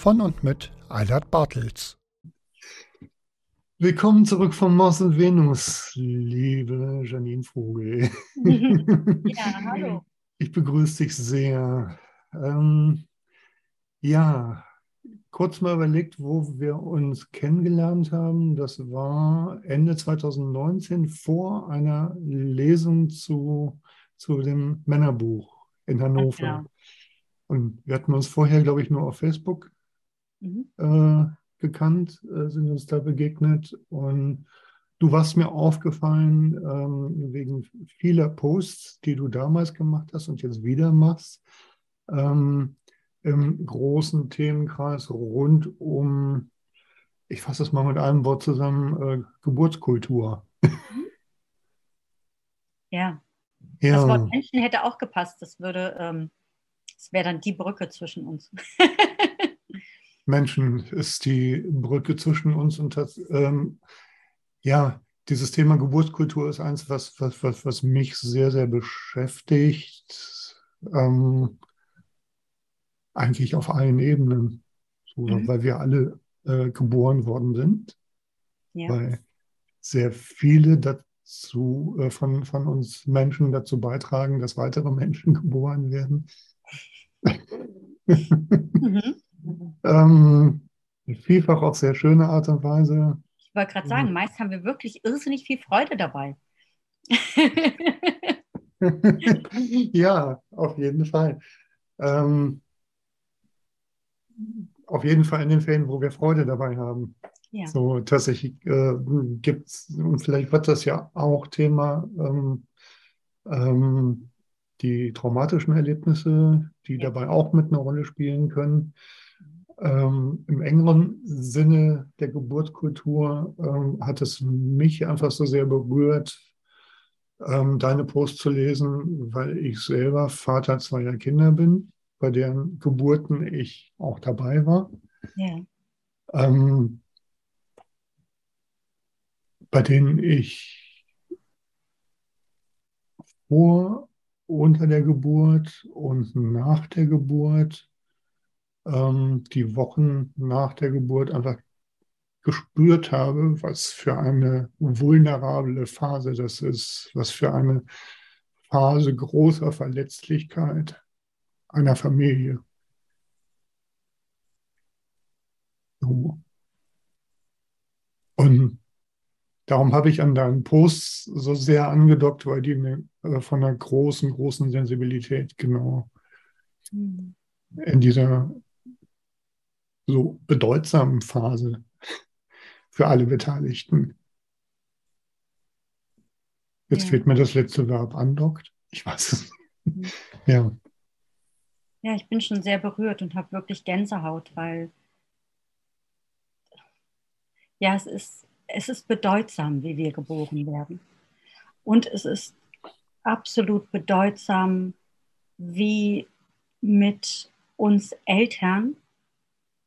Von und mit Eilert Bartels. Willkommen zurück von Mars und Venus, liebe Janine Vogel. Ja, hallo. Ich begrüße dich sehr. Ähm, ja, kurz mal überlegt, wo wir uns kennengelernt haben. Das war Ende 2019 vor einer Lesung zu, zu dem Männerbuch in Hannover. genau. Und wir hatten uns vorher, glaube ich, nur auf Facebook Mhm. äh, gekannt, äh, sind uns da begegnet. Und du warst mir aufgefallen ähm, wegen vieler Posts, die du damals gemacht hast und jetzt wieder machst, ähm, im großen Themenkreis rund um, ich fasse es mal mit einem Wort zusammen, äh, Geburtskultur. Ja, Ja, das Wort Menschen hätte auch gepasst. Das würde, ähm, das wäre dann die Brücke zwischen uns. Menschen ist die Brücke zwischen uns und das, ähm, ja, dieses Thema Geburtskultur ist eins, was, was, was, was mich sehr, sehr beschäftigt. Ähm, eigentlich auf allen Ebenen, so, Mhm. weil wir alle äh, geboren worden sind, Ja. weil sehr viele dazu äh, von, von uns Menschen dazu beitragen, dass weitere Menschen geboren werden. Mhm. Ähm, vielfach auf sehr schöne Art und Weise. Ich wollte gerade sagen, meist haben wir wirklich irrsinnig viel Freude dabei. ja, auf jeden Fall. Ähm, auf jeden Fall in den Fällen, wo wir Freude dabei haben. ja. So tatsächlich äh, gibt es, und vielleicht wird das ja auch Thema, ähm, ähm, die traumatischen Erlebnisse, die Ja. dabei auch mit einer Rolle spielen können. Ähm, Im engeren Sinne der Geburtskultur ähm, hat es mich einfach so sehr berührt, ähm, deine Post zu lesen, weil ich selber Vater zweier Kinder bin, bei deren Geburten ich auch dabei war. ja. Ähm, bei denen ich vor, unter der Geburt und nach der Geburt, ähm, die Wochen nach der Geburt einfach gespürt habe, was für eine vulnerable Phase das ist, was für eine Phase großer Verletzlichkeit einer Familie. So. Und darum habe ich an deinen Posts so sehr angedockt, weil die äh, von einer großen, großen Sensibilität genau Mhm. in dieser so bedeutsamen Phase für alle Beteiligten. Jetzt Ja. fehlt mir das letzte Verb andockt. Ich weiß es. Mhm. Ja, Ja, ich bin schon sehr berührt und habe wirklich Gänsehaut, weil ja, es ist, es ist bedeutsam, wie wir geboren werden. Und es ist absolut bedeutsam, wie mit uns Eltern,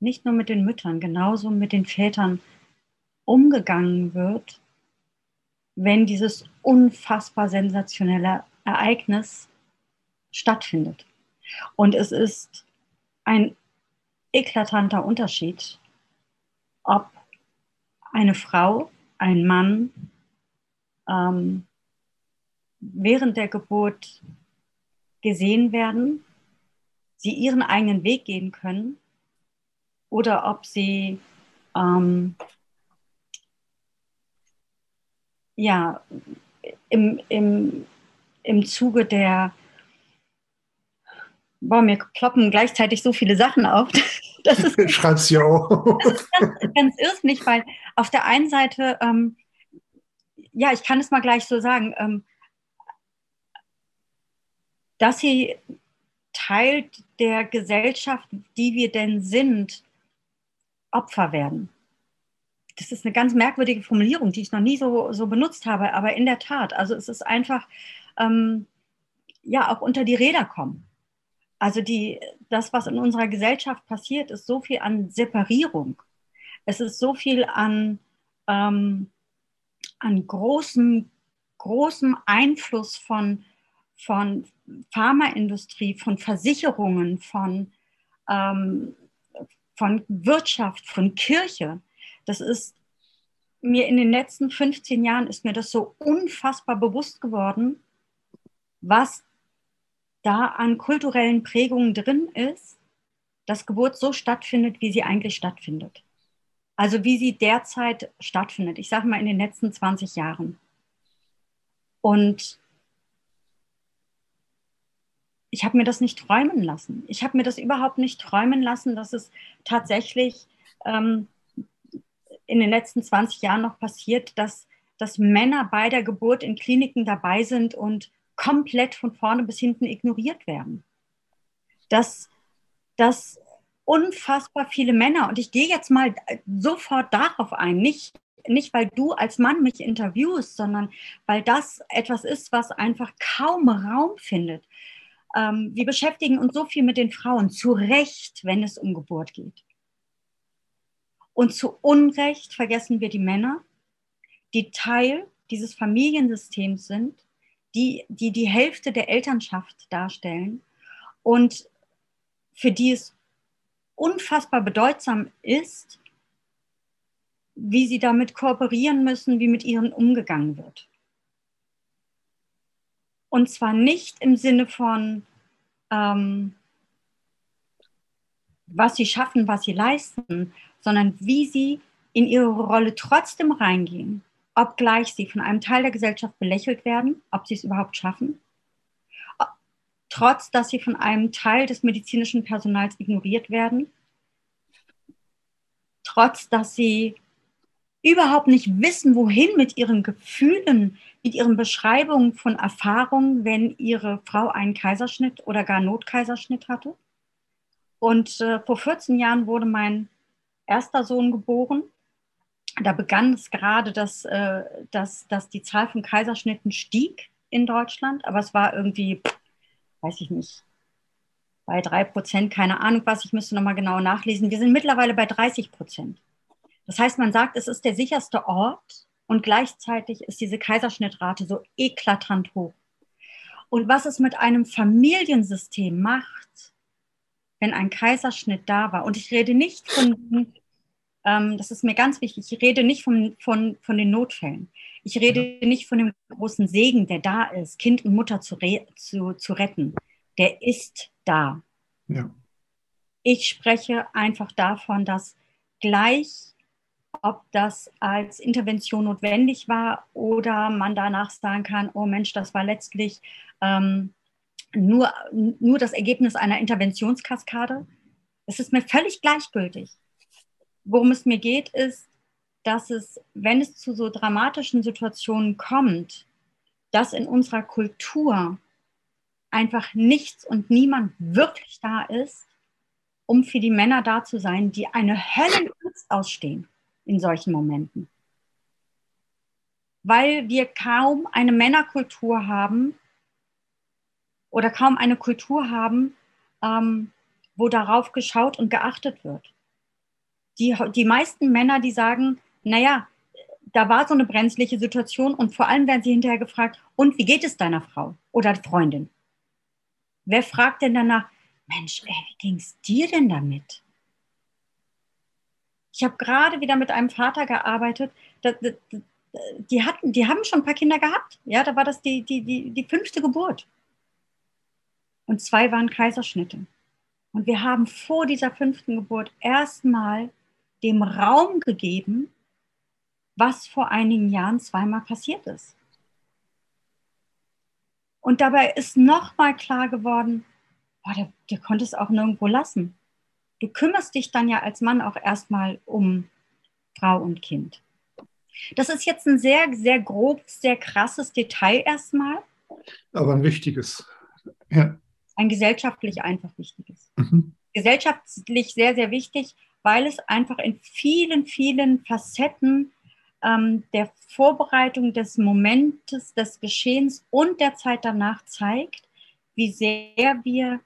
nicht nur mit den Müttern, genauso mit den Vätern umgegangen wird, wenn dieses unfassbar sensationelle Ereignis stattfindet. Und es ist ein eklatanter Unterschied, ob eine Frau, ein Mann ähm, während der Geburt gesehen werden, sie ihren eigenen Weg gehen können oder ob sie ähm, ja, im, im, im Zuge der, boah, mir ploppen gleichzeitig so viele Sachen auf. Das ist, Schreib's ja auch. Das ist ganz, ganz irrsinnig, weil auf der einen Seite, ähm, ja, ich kann es mal gleich so sagen, ähm, dass sie Teil der Gesellschaft, die wir denn sind, Opfer werden das ist eine ganz merkwürdige Formulierung, die ich noch nie so, so benutzt habe, aber in der Tat, also es ist einfach, ähm, ja, auch unter die Räder kommen. Also die, das, was in unserer Gesellschaft passiert, ist so viel an Separierung. Es ist so viel an, ähm, an großem, großem Einfluss von, von Pharmaindustrie, von Versicherungen, von, ähm, von Wirtschaft, von Kirche das ist mir in den letzten 15 Jahren ist mir das so unfassbar bewusst geworden, was da an kulturellen Prägungen drin ist, dass Geburt so stattfindet, wie sie eigentlich stattfindet. Also wie sie derzeit stattfindet. Ich sage mal in den letzten 20 Jahren. Und ich habe mir das nicht träumen lassen. Ich habe mir das überhaupt nicht träumen lassen, dass es tatsächlich ähm, in den letzten 20 Jahren noch passiert, dass, dass Männer bei der Geburt in Kliniken dabei sind und komplett von vorne bis hinten ignoriert werden. Dass, dass unfassbar viele Männer, und ich gehe jetzt mal sofort darauf ein, nicht, nicht weil du als Mann mich interviewst, sondern weil das etwas ist, was einfach kaum Raum findet. Ähm, wir beschäftigen uns so viel mit den Frauen, zu Recht, wenn es um Geburt geht. Und zu Unrecht vergessen wir die Männer, die Teil dieses Familiensystems sind, die, die die Hälfte der Elternschaft darstellen und für die es unfassbar bedeutsam ist, wie sie damit kooperieren müssen, wie mit ihnen umgegangen wird. Und zwar nicht im Sinne von, ähm, was sie schaffen, was sie leisten, sondern wie sie in ihre Rolle trotzdem reingehen, obgleich sie von einem Teil der Gesellschaft belächelt werden, ob sie es überhaupt schaffen, trotz dass sie von einem Teil des medizinischen Personals ignoriert werden, trotz dass sie überhaupt nicht wissen, wohin mit ihren Gefühlen, mit ihren Beschreibungen von Erfahrungen, wenn ihre Frau einen Kaiserschnitt oder gar Notkaiserschnitt hatte. Und äh, vor 14 Jahren wurde mein erster Sohn geboren. Da begann es gerade, dass, äh, dass, dass die Zahl von Kaiserschnitten stieg in Deutschland, aber es war irgendwie, weiß ich nicht, bei drei Prozent, keine Ahnung was, ich müsste nochmal genau nachlesen. Wir sind mittlerweile bei 30 Prozent. Das heißt, man sagt, es ist der sicherste Ort und gleichzeitig ist diese Kaiserschnittrate so eklatant hoch. Und was es mit einem Familiensystem macht, wenn ein Kaiserschnitt da war. Und ich rede nicht von, ähm, das ist mir ganz wichtig, ich rede nicht von, von, von den Notfällen. Ich rede ja. nicht von dem großen Segen, der da ist, Kind und Mutter zu, zu, zu retten. Der ist da. Ja. Ich spreche einfach davon, dass gleich, ob das als Intervention notwendig war oder man danach sagen kann, oh Mensch, das war letztlich ähm, nur, nur das Ergebnis einer Interventionskaskade. Es ist mir völlig gleichgültig. Worum es mir geht, ist, dass es, wenn es zu so dramatischen Situationen kommt, dass in unserer Kultur einfach nichts und niemand wirklich da ist, um für die Männer da zu sein, die eine Höllenangst ausstehen in solchen Momenten. Weil wir kaum eine Männerkultur haben, oder kaum eine Kultur haben, ähm, wo darauf geschaut und geachtet wird. Die, die meisten Männer, die sagen, naja, da war so eine brenzliche Situation und vor allem werden sie hinterher gefragt, und wie geht es deiner Frau oder Freundin? Wer fragt denn danach, Mensch, ey, wie ging es dir denn damit? Ich habe gerade wieder mit einem Vater gearbeitet, die, hatten, die haben schon ein paar Kinder gehabt. Ja, da war das die, die, die, die fünfte Geburt und zwei waren Kaiserschnitte. Und wir haben vor dieser fünften Geburt erstmal dem Raum gegeben, was vor einigen Jahren zweimal passiert ist. Und dabei ist nochmal klar geworden, boah, der, der konnte es auch nirgendwo lassen. Du kümmerst dich dann ja als Mann auch erstmal um Frau und Kind. Das ist jetzt ein sehr, sehr grobes, sehr krasses Detail erstmal. Aber ein wichtiges. Ja. Ein gesellschaftlich einfach wichtiges. Mhm. Gesellschaftlich sehr, sehr wichtig, weil es einfach in vielen, vielen Facetten ähm, der Vorbereitung des Momentes, des Geschehens und der Zeit danach zeigt, wie sehr wir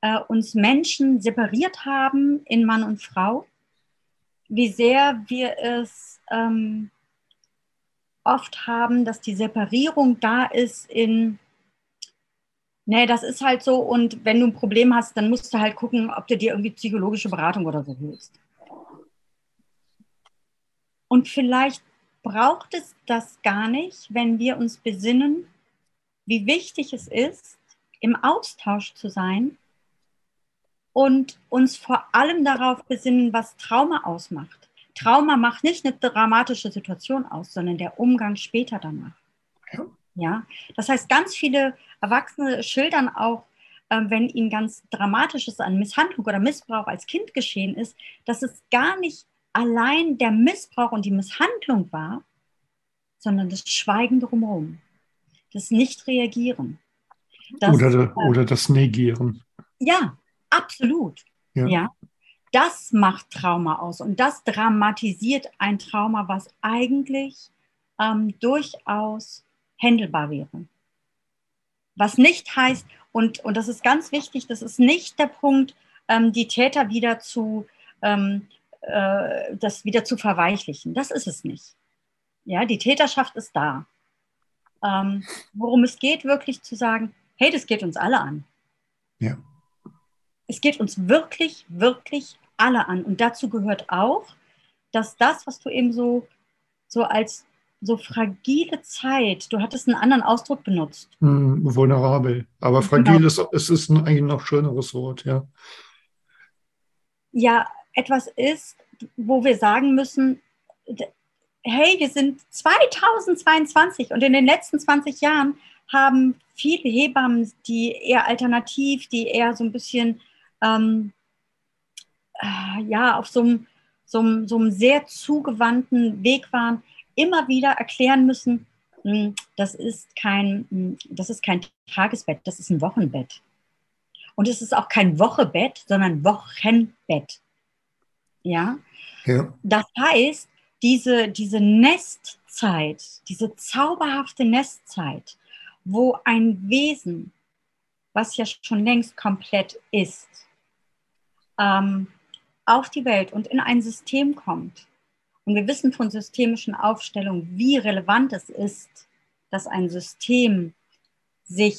äh, uns Menschen separiert haben in Mann und Frau, wie sehr wir es ähm, oft haben, dass die Separierung da ist in, nee, das ist halt so und wenn du ein Problem hast, dann musst du halt gucken, ob du dir irgendwie psychologische Beratung oder so holst. Und vielleicht braucht es das gar nicht, wenn wir uns besinnen, wie wichtig es ist, im Austausch zu sein und uns vor allem darauf besinnen, was Trauma ausmacht. Trauma macht nicht eine dramatische Situation aus, sondern der Umgang später danach. Ja. ja? Das heißt, ganz viele Erwachsene schildern auch, äh, wenn ihnen ganz Dramatisches an Misshandlung oder Missbrauch als Kind geschehen ist, dass es gar nicht allein der Missbrauch und die Misshandlung war, sondern das Schweigen drumherum, das Nicht-Reagieren. Das, oder, oder das Negieren. Ja, absolut. Ja. ja. Das macht Trauma aus und das dramatisiert ein Trauma, was eigentlich ähm, durchaus händelbar wäre. Was nicht heißt, und, und das ist ganz wichtig, das ist nicht der Punkt, ähm, die Täter wieder zu, ähm, äh, das wieder zu verweichlichen. Das ist es nicht. Ja, die Täterschaft ist da. Ähm, worum es geht, wirklich zu sagen, hey, das geht uns alle an. Ja. Es geht uns wirklich, wirklich alle an. Und dazu gehört auch, dass das, was du eben so, so als so fragile Zeit, du hattest einen anderen Ausdruck benutzt. Hm, vulnerabel. Aber fragil genau. ist, es ist ein eigentlich noch schöneres Wort, ja. Ja, etwas ist, wo wir sagen müssen, hey, wir sind 2022 und in den letzten 20 Jahren haben viele Hebammen, die eher alternativ, die eher so ein bisschen ähm, äh, ja auf so einem, so, einem, so einem sehr zugewandten Weg waren, immer wieder erklären müssen, hm, das ist kein, hm, das ist kein Tagesbett, das ist ein Wochenbett. Und es ist auch kein Wochebett, sondern Wochenbett. Ja? ja. Das heißt, diese, diese Nestzeit, diese zauberhafte Nestzeit, wo ein Wesen, was ja schon längst komplett ist, ähm, auf die Welt und in ein System kommt. Und wir wissen von systemischen Aufstellungen, wie relevant es ist, dass ein System sich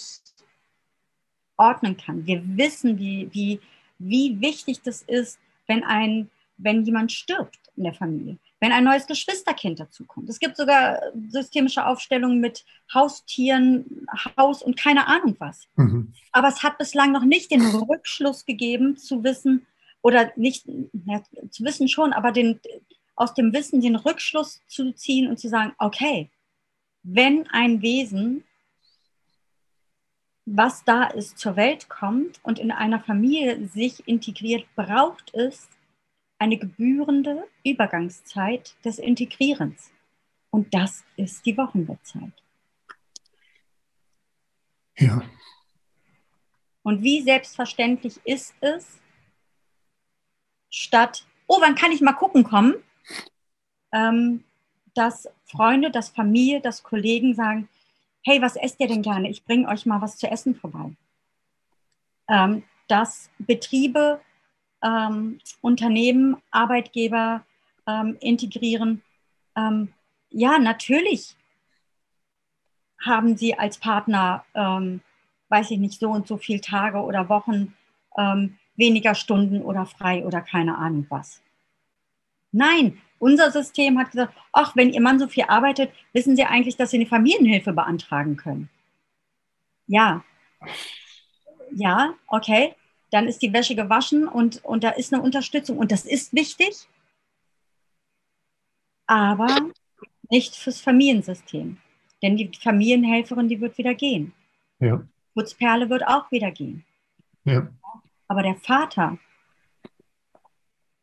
ordnen kann. Wir wissen, wie, wie, wie wichtig das ist, wenn, ein, wenn jemand stirbt in der Familie wenn ein neues Geschwisterkind dazukommt. Es gibt sogar systemische Aufstellungen mit Haustieren, Haus und keine Ahnung was. Mhm. Aber es hat bislang noch nicht den Rückschluss gegeben, zu wissen, oder nicht, ja, zu wissen schon, aber den, aus dem Wissen den Rückschluss zu ziehen und zu sagen, okay, wenn ein Wesen, was da ist, zur Welt kommt und in einer Familie sich integriert, braucht es eine gebührende Übergangszeit des Integrierens. Und das ist die Wochenbettzeit. Ja. Und wie selbstverständlich ist es, statt, oh, wann kann ich mal gucken kommen, ähm, dass Freunde, dass Familie, dass Kollegen sagen, hey, was esst ihr denn gerne? Ich bringe euch mal was zu essen vorbei. Ähm, dass Betriebe ähm, Unternehmen, Arbeitgeber ähm, integrieren. Ähm, ja, natürlich haben sie als Partner, ähm, weiß ich nicht, so und so viele Tage oder Wochen, weniger Stunden oder frei oder keine Ahnung was. Nein, unser System hat gesagt, ach, wenn Ihr Mann so viel arbeitet, wissen Sie eigentlich, dass Sie eine Familienhilfe beantragen können. Ja. Ja, okay. dann ist die Wäsche gewaschen und, und da ist eine Unterstützung. Und das ist wichtig, aber nicht fürs Familiensystem. Denn die Familienhelferin, die wird wieder gehen. Ja. Putzperle wird auch wieder gehen. Ja. Aber der Vater,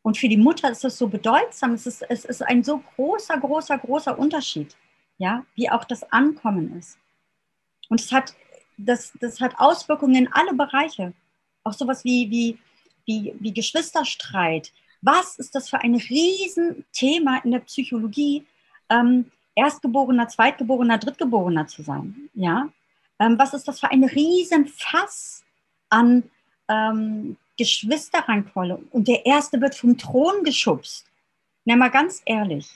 und für die Mutter ist das so bedeutsam, es ist, es ist ein so großer, großer, großer Unterschied, ja, wie auch das Ankommen ist. Und es hat, das, das hat Auswirkungen in alle Bereiche. Auch sowas wie, wie, wie, wie Geschwisterstreit. Was ist das für ein Riesenthema in der Psychologie, ähm, Erstgeborener, Zweitgeborener, Drittgeborener zu sein? Ja? Ähm, was ist das für ein Riesenfass an ähm, Geschwisterrangvolle? Und der Erste wird vom Thron geschubst. Na mal ganz ehrlich,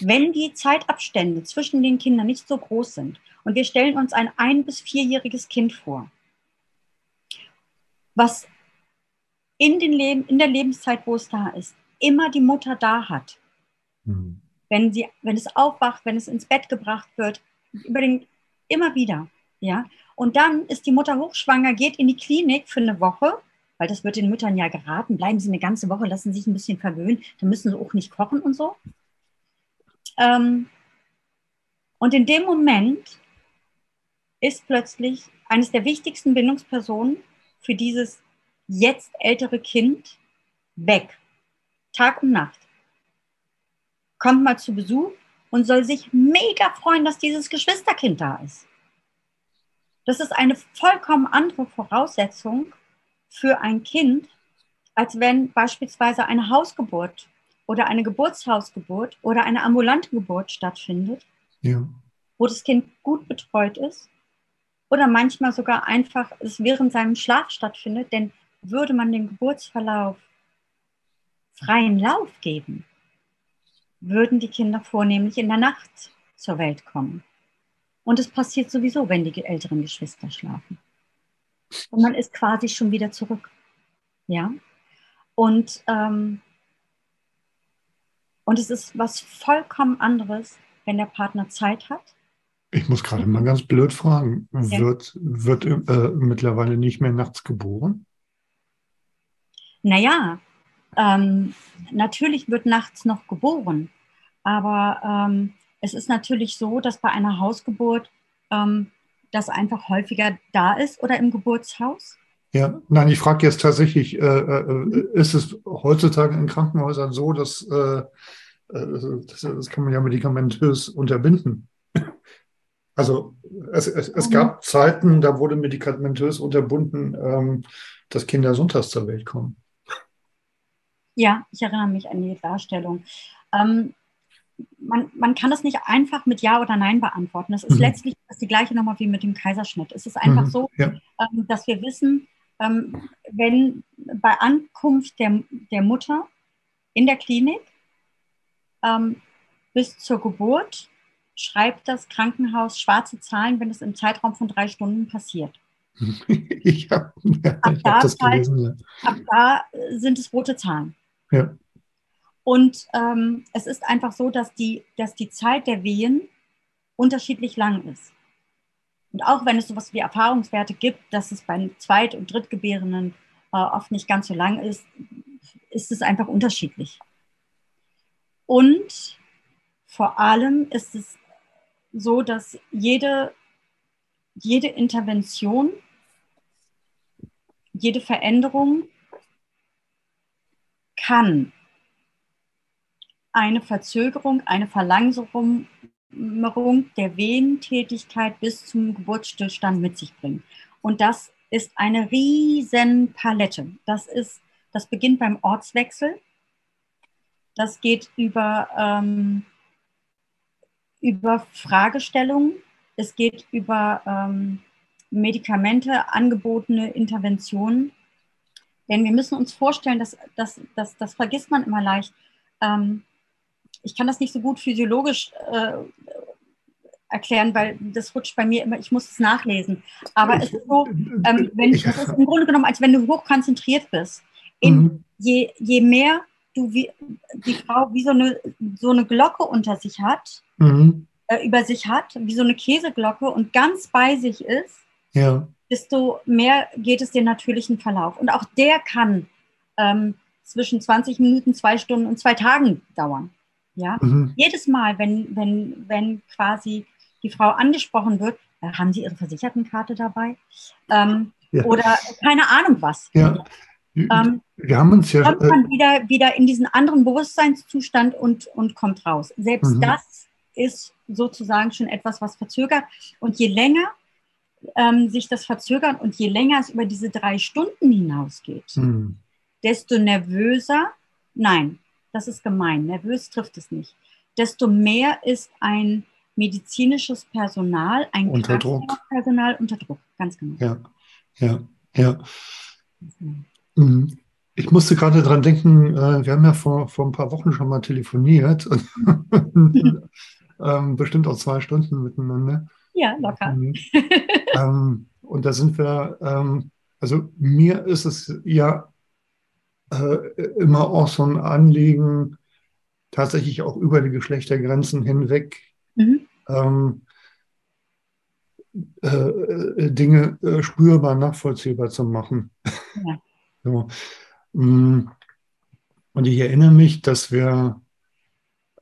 wenn die Zeitabstände zwischen den Kindern nicht so groß sind und wir stellen uns ein ein- bis vierjähriges Kind vor, was in, den Leben, in der Lebenszeit, wo es da ist, immer die Mutter da hat. Mhm. Wenn, sie, wenn es aufwacht, wenn es ins Bett gebracht wird, über den, immer wieder. Ja? Und dann ist die Mutter hochschwanger, geht in die Klinik für eine Woche, weil das wird den Müttern ja geraten, bleiben sie eine ganze Woche, lassen sich ein bisschen verwöhnen, dann müssen sie auch nicht kochen und so. Ähm, und in dem Moment ist plötzlich eines der wichtigsten Bindungspersonen für dieses jetzt ältere Kind weg. Tag und Nacht. Kommt mal zu Besuch und soll sich mega freuen, dass dieses Geschwisterkind da ist. Das ist eine vollkommen andere Voraussetzung für ein Kind, als wenn beispielsweise eine Hausgeburt oder eine Geburtshausgeburt oder eine ambulante Geburt stattfindet, Ja. wo das Kind gut betreut ist oder manchmal sogar einfach es während seinem Schlaf stattfindet, denn würde man dem Geburtsverlauf freien Lauf geben, würden die Kinder vornehmlich in der Nacht zur Welt kommen. Und es passiert sowieso, wenn die älteren Geschwister schlafen. Und man ist quasi schon wieder zurück. Ja. Und, ähm, und es ist was vollkommen anderes, wenn der Partner Zeit hat. Ich muss gerade mal ganz blöd fragen. Ja. Wird, wird äh, mittlerweile nicht mehr nachts geboren? Naja, ähm, natürlich wird nachts noch geboren, aber ähm, es ist natürlich so, dass bei einer Hausgeburt ähm, das einfach häufiger da ist oder im Geburtshaus. Ja, nein, ich frage jetzt tatsächlich, äh, äh, ist es heutzutage in Krankenhäusern so, dass äh, äh, das, das kann man ja medikamentös unterbinden? Also es, es, es gab Zeiten, da wurde medikamentös unterbunden, ähm, dass Kinder sonntags zur Welt kommen. Ja, ich erinnere mich an die Darstellung. Ähm, man, man kann das nicht einfach mit Ja oder Nein beantworten. Das ist Mhm. letztlich das die gleiche Nummer wie mit dem Kaiserschnitt. Es ist einfach Mhm, so, Ja, ähm, dass wir wissen, ähm, wenn bei Ankunft der, der Mutter in der Klinik ähm, bis zur Geburt schreibt das Krankenhaus schwarze Zahlen, wenn es im Zeitraum von drei Stunden passiert. ich habe da hab das ist halt- gelesen. Ja. Ab da sind es rote Zahlen. Ja. Und ähm, es ist einfach so, dass die, dass die Zeit der Wehen unterschiedlich lang ist. Und auch wenn es sowas wie Erfahrungswerte gibt, dass es bei Zweit- und Drittgebärenden äh, oft nicht ganz so lang ist, ist es einfach unterschiedlich. Und vor allem ist es so, dass jede, jede Intervention, jede Veränderung kann eine Verzögerung, eine Verlangsamung der Wehentätigkeit bis zum Geburtsstillstand mit sich bringen. Und das ist eine riesen Palette. Das, ist, das beginnt beim Ortswechsel. Das geht über, ähm, über Fragestellungen. Es geht über ähm, Medikamente, angebotene Interventionen. Denn wir müssen uns vorstellen, dass, dass, dass das vergisst man immer leicht. Ähm, ich kann das nicht so gut physiologisch äh, erklären, weil das rutscht bei mir immer, ich muss es nachlesen. Aber es ist so, ähm, wenn, Ich- das ist im Grunde genommen, als wenn du hochkonzentriert bist. In, Mhm. je, je mehr du wie, die Frau wie so eine, so eine Glocke unter sich hat, Mhm. äh, über sich hat, wie so eine Käseglocke und ganz bei sich ist, Ja, desto mehr geht es den natürlichen Verlauf. Und auch der kann ähm, zwischen 20 Minuten, zwei Stunden und zwei Tagen dauern. Ja? Mhm. Jedes Mal, wenn, wenn, wenn quasi die Frau angesprochen wird, äh, haben Sie Ihre Versichertenkarte dabei? Ähm, ja. Oder keine Ahnung was. Ja. Ähm, wir haben uns ja. Kommt man wieder, wieder in diesen anderen Bewusstseinszustand und, und kommt raus. Selbst mhm. das ist sozusagen schon etwas, was verzögert. Und je länger ähm, sich das verzögert und je länger es über diese drei Stunden hinausgeht, mhm. desto nervöser, nein, das ist gemein, nervös trifft es nicht, desto mehr ist ein medizinisches Personal, ein unter Druck. Personal unter Druck, ganz genau. Ja, ja, ja. Mhm. Ich musste gerade dran denken, äh, wir haben ja vor, vor ein paar Wochen schon mal telefoniert, ähm, bestimmt auch zwei Stunden miteinander. Ja, locker. Mhm. ähm, und da sind wir, ähm, also mir ist es ja immer auch so ein Anliegen, tatsächlich auch über die Geschlechtergrenzen hinweg mhm. ähm, äh, äh Dinge äh, spürbar nachvollziehbar zu machen. Ja. so. Mm. Und ich erinnere mich, dass wir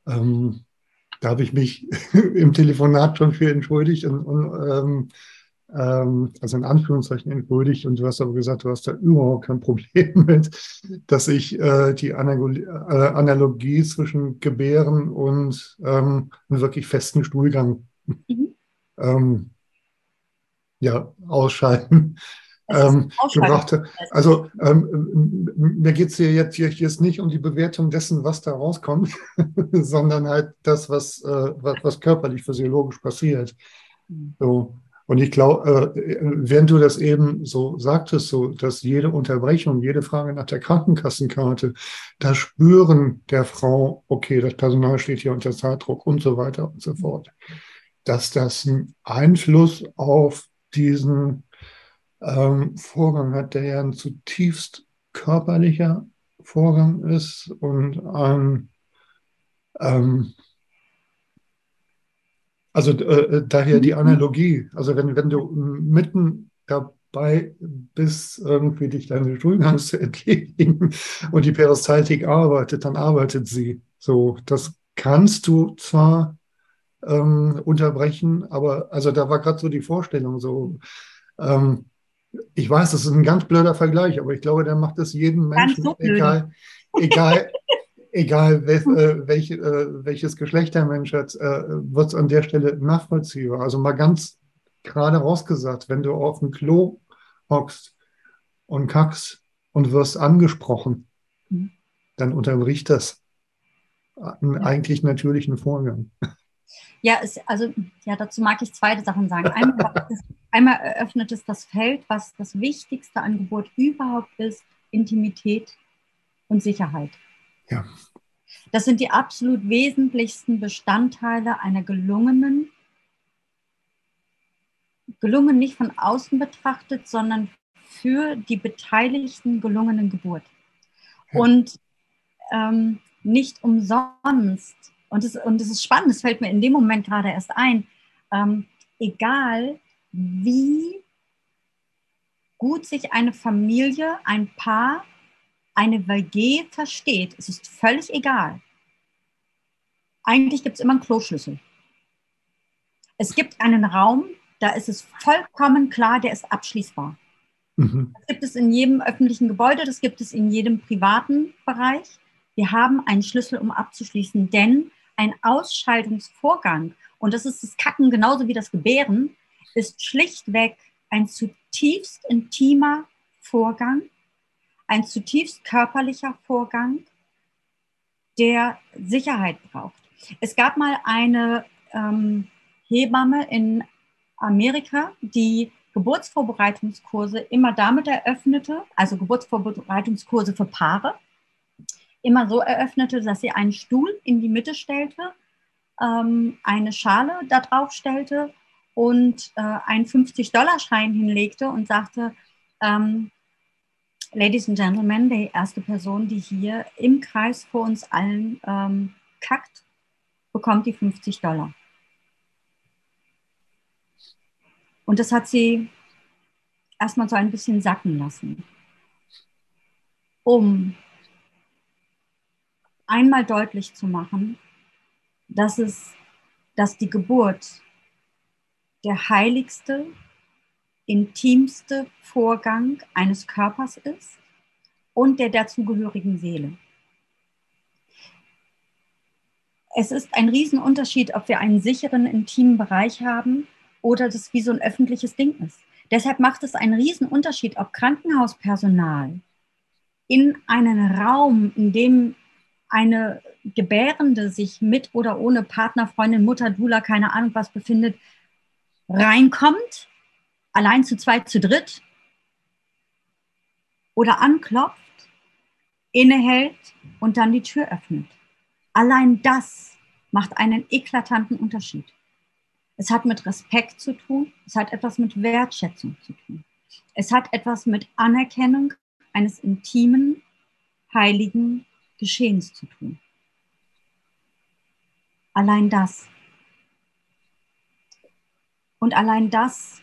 ähm, da habe ich mich im Telefonat schon für entschuldigt und, und ähm, ähm, also in Anführungszeichen entschuldigt und du hast aber gesagt, du hast da überhaupt kein Problem mit, dass ich äh, die Analogie, äh, Analogie zwischen Gebären und ähm, einem wirklich festen Stuhlgang mhm. ähm, ja, ausschalten ähm, gebracht Also ähm, mir geht es hier jetzt hier, hier ist nicht um die Bewertung dessen, was da rauskommt, sondern halt das, was, äh, was, was, körperlich, physiologisch passiert. Mhm. So. Und ich glaube, äh, während du das eben so sagtest, so, dass jede Unterbrechung, jede Frage nach der Krankenkassenkarte, das Spüren der Frau, okay, das Personal steht hier unter Zeitdruck und so weiter und so fort, dass das einen Einfluss auf diesen ähm, Vorgang hat, der ja ein zutiefst körperlicher Vorgang ist und ein, ähm, also äh, äh daher die mhm. Analogie. Also wenn, wenn du mitten dabei bist, irgendwie dich deine Stuhlgangs zu entledigen und die Peristaltik arbeitet, dann arbeitet sie. So, das kannst du zwar ähm, unterbrechen, aber also da war gerade so die Vorstellung so, ähm, ich weiß, das ist ein ganz blöder Vergleich, aber ich glaube, der macht es jedem Menschen, so egal, egal, egal welch, äh, welch, äh, welches Geschlecht der Mensch hat, äh, wird es an der Stelle nachvollziehbar. Also mal ganz gerade rausgesagt, wenn du auf dem Klo hockst und kackst und wirst angesprochen, mhm. dann unterbricht das einen eigentlich natürlichen Vorgang. Ja, es, also ja, dazu mag ich zwei Sachen sagen. Einmal, einmal eröffnet es das Feld, was das wichtigste an Geburt überhaupt ist, Intimität und Sicherheit. Ja. Das sind die absolut wesentlichsten Bestandteile einer gelungenen, gelungen nicht von außen betrachtet, sondern für die Beteiligten gelungenen Geburt. Ja. Und ähm, nicht umsonst und es, und es ist spannend, es fällt mir in dem Moment gerade erst ein, ähm, egal wie gut sich eine Familie, ein Paar, eine WG versteht, es ist völlig egal. Eigentlich gibt es immer einen Kloschlüssel. Es gibt einen Raum, da ist es vollkommen klar, der ist abschließbar. Mhm. Das gibt es in jedem öffentlichen Gebäude, das gibt es in jedem privaten Bereich. Wir haben einen Schlüssel, um abzuschließen, denn ein Ausscheidungsvorgang, und das ist das Kacken genauso wie das Gebären, ist schlichtweg ein zutiefst intimer Vorgang, ein zutiefst körperlicher Vorgang, der Sicherheit braucht. Es gab mal eine ähm, Hebamme in Amerika, die Geburtsvorbereitungskurse immer damit eröffnete, also Geburtsvorbereitungskurse für Paare, immer so eröffnete, dass sie einen Stuhl in die Mitte stellte, ähm, eine Schale da drauf stellte und äh, einen 50-Dollar-Schein hinlegte und sagte, ähm, Ladies and Gentlemen, die erste Person, die hier im Kreis vor uns allen ähm, kackt, bekommt die 50 Dollar. Und das hat sie erstmal so ein bisschen sacken lassen, um einmal deutlich zu machen, dass es, dass die Geburt der heiligste, intimste Vorgang eines Körpers ist und der dazugehörigen Seele. Es ist ein Riesenunterschied, ob wir einen sicheren, intimen Bereich haben oder das wie so ein öffentliches Ding ist. Deshalb macht es einen Riesenunterschied, ob Krankenhauspersonal in einen Raum, in dem eine Gebärende sich mit oder ohne Partner, Freundin, Mutter, Dula, keine Ahnung was befindet, reinkommt, allein zu zweit, zu dritt oder anklopft, innehält und dann die Tür öffnet. Allein das macht einen eklatanten Unterschied. Es hat mit Respekt zu tun, es hat etwas mit Wertschätzung zu tun. Es hat etwas mit Anerkennung eines intimen, heiligen Geschehens zu tun. Allein das. Und allein das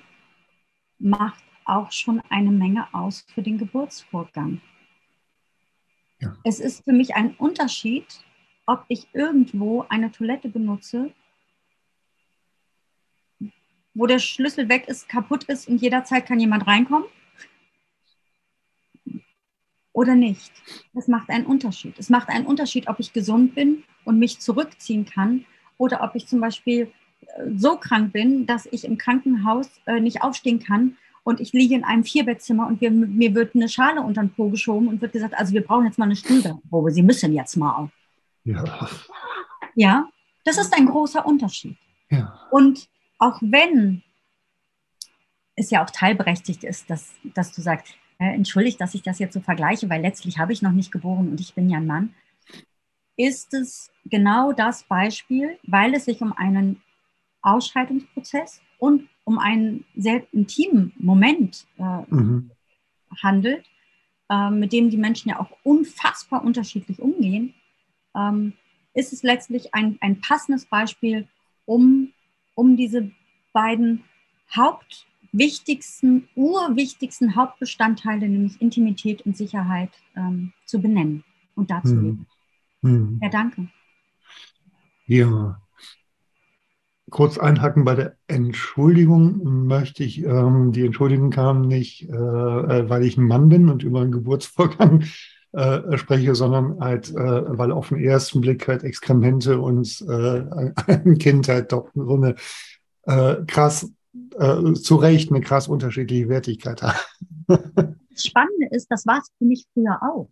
macht auch schon eine Menge aus für den Geburtsvorgang. Ja. Es ist für mich ein Unterschied, ob ich irgendwo eine Toilette benutze, wo der Schlüssel weg ist, kaputt ist und jederzeit kann jemand reinkommen oder nicht. Das macht einen Unterschied. Es macht einen Unterschied, ob ich gesund bin und mich zurückziehen kann oder ob ich zum Beispiel so krank bin, dass ich im Krankenhaus äh, nicht aufstehen kann und ich liege in einem Vierbettzimmer und wir, mir wird eine Schale unter den Po geschoben und wird gesagt, also wir brauchen jetzt mal eine Stuhlprobe, Sie müssen jetzt mal auf. Ja. Ja, das ist ein großer Unterschied. Ja. Und auch wenn es ja auch teilberechtigt ist, dass, dass du sagst, äh, entschuldigt, dass ich das jetzt so vergleiche, weil letztlich habe ich noch nicht geboren und ich bin ja ein Mann, ist es genau das Beispiel, weil es sich um einen Ausscheidungsprozess und um einen sehr intimen Moment äh, mhm. handelt, äh, mit dem die Menschen ja auch unfassbar unterschiedlich umgehen, ähm, ist es letztlich ein, ein passendes Beispiel, um, um diese beiden Haupt- wichtigsten, urwichtigsten Hauptbestandteile, nämlich Intimität und Sicherheit, ähm, zu benennen und darzulegen. Hm. Hm. Ja, danke. Ja. Kurz einhaken bei der Entschuldigung möchte ich, ähm, die Entschuldigung kam nicht, äh, äh weil ich ein Mann bin und über einen Geburtsvorgang äh, spreche, sondern halt, äh, weil auf den ersten Blick halt Exkremente und äh, ein Kind halt doch so eine äh, krass äh, zu Recht eine krass unterschiedliche Wertigkeit haben. das Spannende ist, das war es für mich früher auch.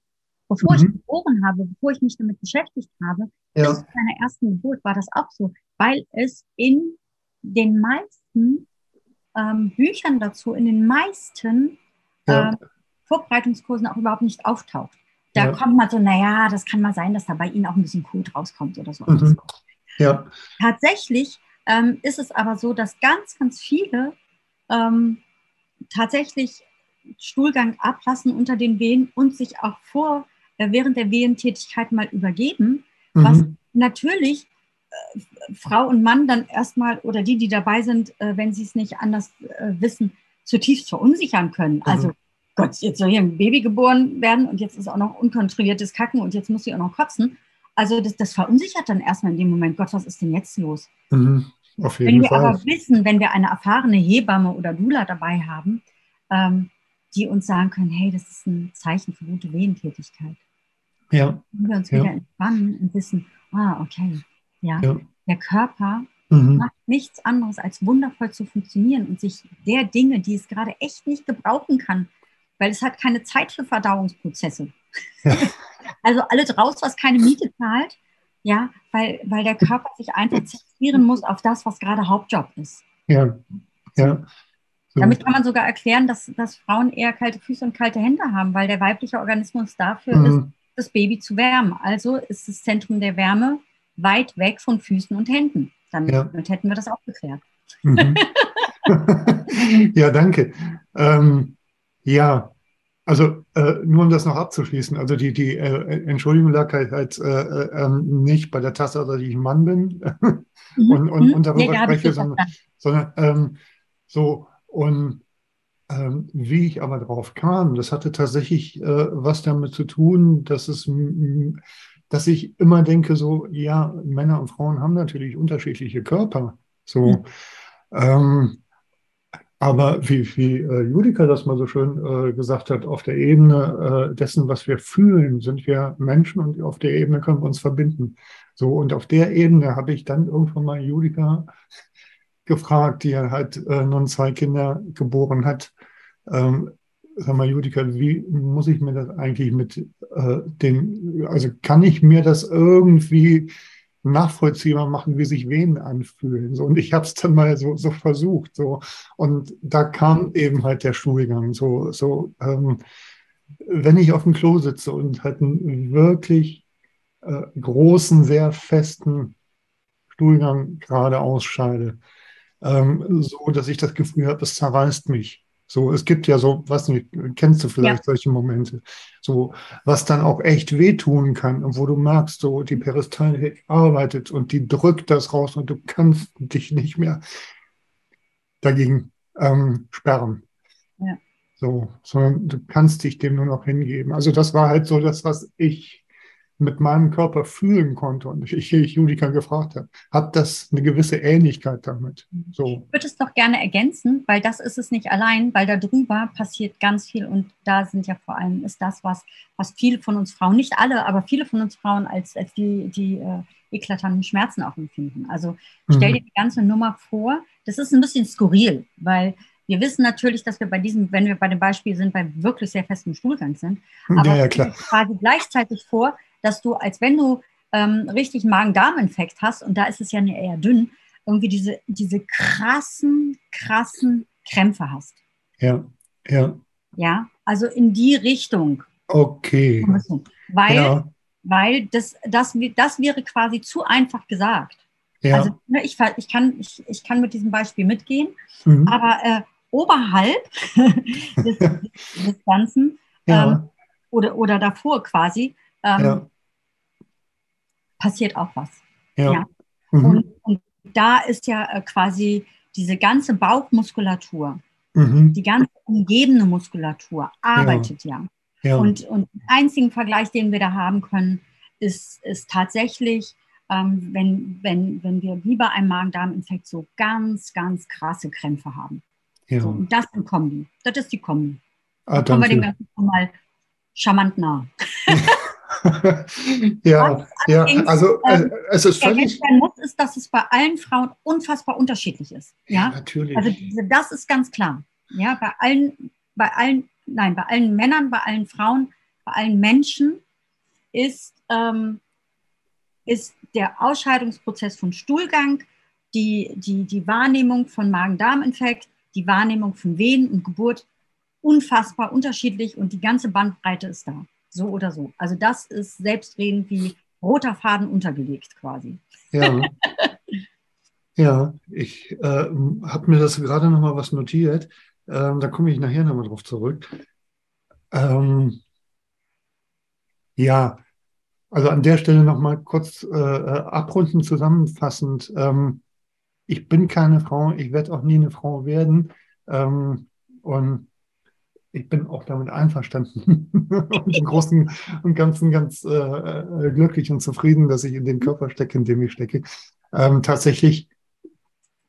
Bevor mhm. ich geboren habe, bevor ich mich damit beschäftigt habe, ja. bis zu meiner ersten Geburt war das auch so, weil es in den meisten ähm, Büchern dazu, in den meisten ja. äh, Vorbereitungskursen auch überhaupt nicht auftaucht. Da ja. kommt man so, naja, das kann mal sein, dass da bei Ihnen auch ein bisschen Code rauskommt oder so. Mhm. Ja. Tatsächlich ähm, ist es aber so, dass ganz, ganz viele ähm, tatsächlich Stuhlgang ablassen unter den Wehen und sich auch vor, äh, während der Wehentätigkeit mal übergeben, mhm. was natürlich Frau und Mann dann erstmal oder die, die dabei sind, äh, wenn sie es nicht anders äh, wissen, zutiefst verunsichern können. Mhm. Also Gott, jetzt soll hier ein Baby geboren werden und jetzt ist auch noch unkontrolliertes Kacken und jetzt muss sie auch noch kotzen. Also das, das verunsichert dann erstmal in dem Moment, Gott, was ist denn jetzt los? Mhm, auf jeden wenn wir Fall. aber wissen, wenn wir eine erfahrene Hebamme oder Dula dabei haben, ähm, die uns sagen können, hey, das ist ein Zeichen für gute Wehentätigkeit. Ja. Wenn wir uns ja. wieder entspannen und wissen, ah, okay, ja, ja. der Körper mhm. macht nichts anderes als wundervoll zu funktionieren und sich der Dinge, die es gerade echt nicht gebrauchen kann, weil es hat keine Zeit für Verdauungsprozesse. Ja. Also alles raus, was keine Miete zahlt, ja, weil, weil der Körper sich einfach zentrieren muss auf das, was gerade Hauptjob ist. Ja, ja. So. Damit kann man sogar erklären, dass, dass Frauen eher kalte Füße und kalte Hände haben, weil der weibliche Organismus dafür mhm. ist, das Baby zu wärmen. Also ist das Zentrum der Wärme weit weg von Füßen und Händen. Damit, ja. damit hätten wir das auch geklärt. Mhm. ja, danke. Ähm, ja, also äh, nur um das noch abzuschließen, also die, die äh, Entschuldigung lag halt, halt äh, äh ähm, nicht bei der Tatsache, dass ich ein Mann bin mhm. und, und, und, darüber nee, spreche, sondern, sondern ähm, so und Ähm, wie ich aber drauf kam, das hatte tatsächlich äh, was damit zu tun, dass es, dass ich immer denke, so, ja, Männer und Frauen haben natürlich unterschiedliche Körper. So. Mhm. Ähm, aber wie, wie äh, Judika das mal so schön äh, gesagt hat, auf der Ebene äh, dessen, was wir fühlen, sind wir Menschen und auf der Ebene können wir uns verbinden. So, und auf der Ebene habe ich dann irgendwann mal Judika gefragt, die halt äh, nun zwei Kinder geboren hat. Ähm, sag mal, Judika, wie muss ich mir das eigentlich mit äh, den, also kann ich mir das irgendwie nachvollziehbar machen, wie sich Venen anfühlen. So, und ich habe es dann mal so, so versucht. So. Und da kam eben halt der Stuhlgang. So, so ähm, wenn ich auf dem Klo sitze und halt einen wirklich äh, großen, sehr festen Stuhlgang gerade ausscheide, ähm, so dass ich das Gefühl habe, es zerreißt mich. So, es gibt ja so, was nicht, kennst du vielleicht ja. solche Momente, so, was dann auch echt wehtun kann und wo du merkst, so, die Peristaltik arbeitet und die drückt das raus und du kannst dich nicht mehr dagegen ähm, sperren. Ja. So, sondern du kannst dich dem nur noch hingeben. Also das war halt so das, was ich mit meinem Körper fühlen konnte und ich, ich Judika gefragt habe, hat das eine gewisse Ähnlichkeit damit? So. Ich würde es doch gerne ergänzen, weil das ist es nicht allein, weil da drüber passiert ganz viel und da sind ja vor allem ist das, was, was viele von uns Frauen, nicht alle, aber viele von uns Frauen als, als die, die äh, eklatanten Schmerzen auch empfinden. Also stell mhm. dir die ganze Nummer vor, das ist ein bisschen skurril, weil wir wissen natürlich, dass wir bei diesem, wenn wir bei dem Beispiel sind, bei wirklich sehr festem Stuhlgang sind. Aber ja, ja, klar. quasi gleichzeitig vor, dass du, als wenn du ähm, richtig Magen-Darm-Infekt hast, und da ist es ja eher dünn, irgendwie diese, diese krassen, krassen Krämpfe hast. Ja, ja. Ja, also in die Richtung. Okay. Weil, ja. weil das, das, das wäre quasi zu einfach gesagt. Ja. Also ne, ich, ich, kann, ich, ich kann mit diesem Beispiel mitgehen, mhm. aber äh, oberhalb des, des Ganzen ja. ähm, oder, oder davor quasi ähm, ja passiert auch was. Ja. ja. Mhm. Und, und, da ist ja äh, quasi diese ganze Bauchmuskulatur, mhm. die ganze umgebende Muskulatur arbeitet ja. ja. ja. Und, und den einzigen Vergleich, den wir da haben können, ist, ist tatsächlich, ähm, wenn, wenn, wenn wir wie bei einem Magen-Darm-Infekt so ganz, ganz krasse Krämpfe haben. Ja. So, und das ist Kombi. Das ist die Kombi. Ah, da kommen wir dem Ganzen mal charmant nah. ja, ja, also äh, es ist völlig. sein muss, ist, dass es bei allen Frauen unfassbar unterschiedlich ist. Ja, ja natürlich. Also das ist ganz klar. Ja, bei allen, bei allen, nein, bei allen Männern, bei allen Frauen, bei allen Menschen ist, ähm, ist der Ausscheidungsprozess von Stuhlgang, die, die, die Wahrnehmung von Magen-Darm-Infekt, die Wahrnehmung von Wehen und Geburt unfassbar unterschiedlich und die ganze Bandbreite ist da so oder so. Also das ist selbstredend wie roter Faden untergelegt quasi. Ja, ja ich äh, habe mir das gerade noch mal was notiert. Ähm, da komme ich nachher noch mal drauf zurück. Ähm, ja, also an der Stelle noch mal kurz äh, äh abrunden zusammenfassend. Ähm, ich bin keine Frau, ich werde auch nie eine Frau werden. Ähm, und ich bin auch damit einverstanden und im Großen und Ganzen ganz äh, äh, glücklich und zufrieden, dass ich in dem Körper stecke, in dem ich stecke. Ähm, tatsächlich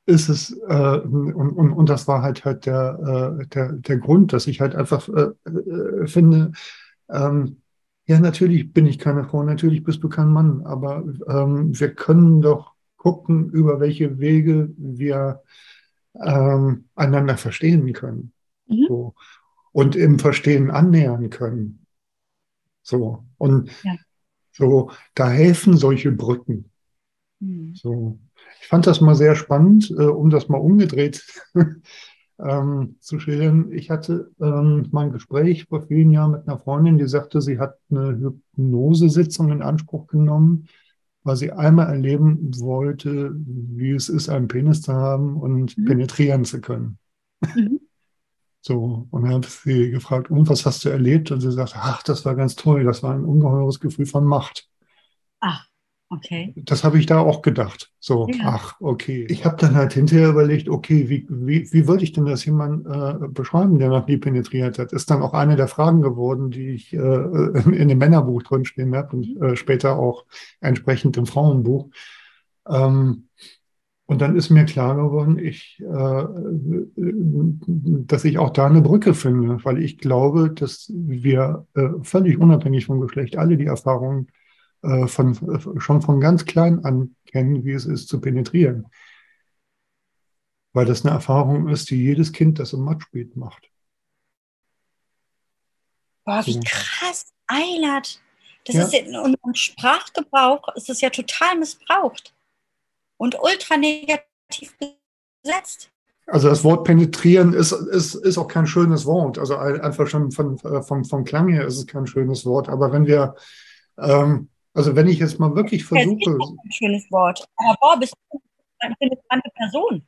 ist es, äh, und, und, und das war halt halt der, äh, der, der Grund, dass ich halt einfach äh, äh, finde, ähm, ja, natürlich bin ich keine Frau, natürlich bist du kein Mann, aber ähm, wir können doch gucken, über welche Wege wir ähm, einander verstehen können. Mhm. So und im Verstehen annähern können. So, und ja. so, da helfen solche Brücken. Mhm. So, ich fand das mal sehr spannend, äh, um das mal umgedreht ähm, zu schildern. Ich hatte ähm, mal ein Gespräch vor vielen Jahren mit einer Freundin, die sagte, sie hat eine Hypnosesitzung in Anspruch genommen, weil sie einmal erleben wollte, wie es ist, einen Penis zu haben und mhm. penetrieren zu können. Mhm. So, und dann habe ich sie gefragt, und was hast du erlebt? Und sie sagt, ach, das war ganz toll, das war ein ungeheures Gefühl von Macht. Ach. Okay. Das habe ich da auch gedacht. So, Ja. ach, okay. Ich habe dann halt hinterher überlegt, okay, wie, wie, wie würde ich denn das jemand äh, beschreiben, der noch nie penetriert hat? Ist dann auch eine der Fragen geworden, die ich äh, in dem Männerbuch drinstehen habe und äh, später auch entsprechend im Frauenbuch. Ähm, und dann ist mir klar geworden, ich, äh, dass ich auch da eine Brücke finde, weil ich glaube, dass wir äh, völlig unabhängig vom Geschlecht alle die Erfahrungen äh, von, schon von ganz klein an kennen, wie es ist zu penetrieren. Weil das eine Erfahrung ist, die jedes Kind, das im Matschbeet macht. Boah, wie So. krass, Eilert. Das Ja. ist in unserem Sprachgebrauch ist es ja total missbraucht und ultra negativ gesetzt. Also das Wort penetrieren ist, ist, ist auch kein schönes Wort. Also ein- einfach schon von, äh, vom, vom Klang her ist es kein schönes Wort. Aber wenn wir, ähm, also wenn ich jetzt mal wirklich Ja, es ist versuche, ein schönes Wort. Aber boah, bist du eine penetrante Person?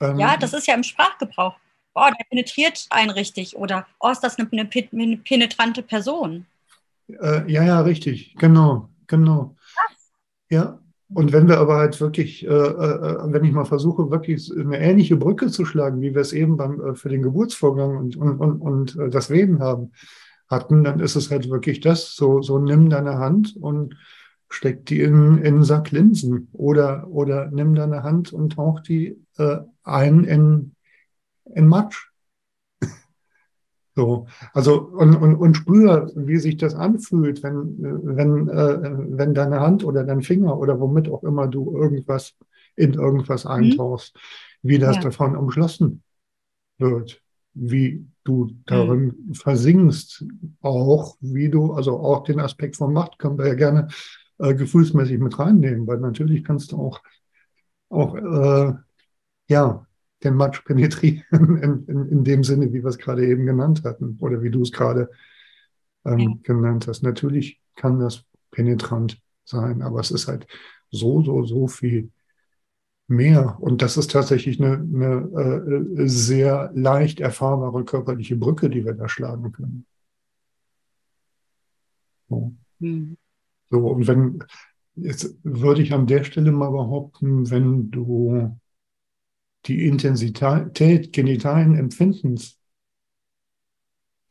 ähm, Ja, das ist ja im Sprachgebrauch. Boah, der penetriert einen richtig. Oder, oh, ist das eine, eine, eine penetrante Person? Äh, ja, ja, richtig, genau, genau. Ja, und wenn wir aber halt wirklich, äh, äh, wenn ich mal versuche, wirklich eine ähnliche Brücke zu schlagen, wie wir es eben beim, äh, für den Geburtsvorgang und, und, und, und äh, das Wehen haben, hatten, dann ist es halt wirklich das, so, so nimm deine Hand und steck die in, in Sack Linsen oder, oder nimm deine Hand und tauch die äh, ein in, in Matsch. So, also und, und, und spür, wie sich das anfühlt, wenn, wenn, äh, wenn deine Hand oder dein Finger oder womit auch immer du irgendwas in irgendwas eintauchst, wie das Ja. davon umschlossen wird, wie du darin versinkst, auch wie du, also auch den Aspekt von Macht können wir ja gerne äh, gefühlsmäßig mit reinnehmen, weil natürlich kannst du auch, auch äh, ja, den Matsch penetrieren, in, in, in dem Sinne, wie wir es gerade eben genannt hatten oder wie du es gerade ähm, Ja. genannt hast. Natürlich kann das penetrant sein, aber es ist halt so, so, so viel mehr. Und das ist tatsächlich eine, eine äh, sehr leicht erfahrbare körperliche Brücke, die wir da schlagen können. So. Hm. So, und wenn, jetzt würde ich an der Stelle mal behaupten, wenn du die Intensität genitalen Empfindens,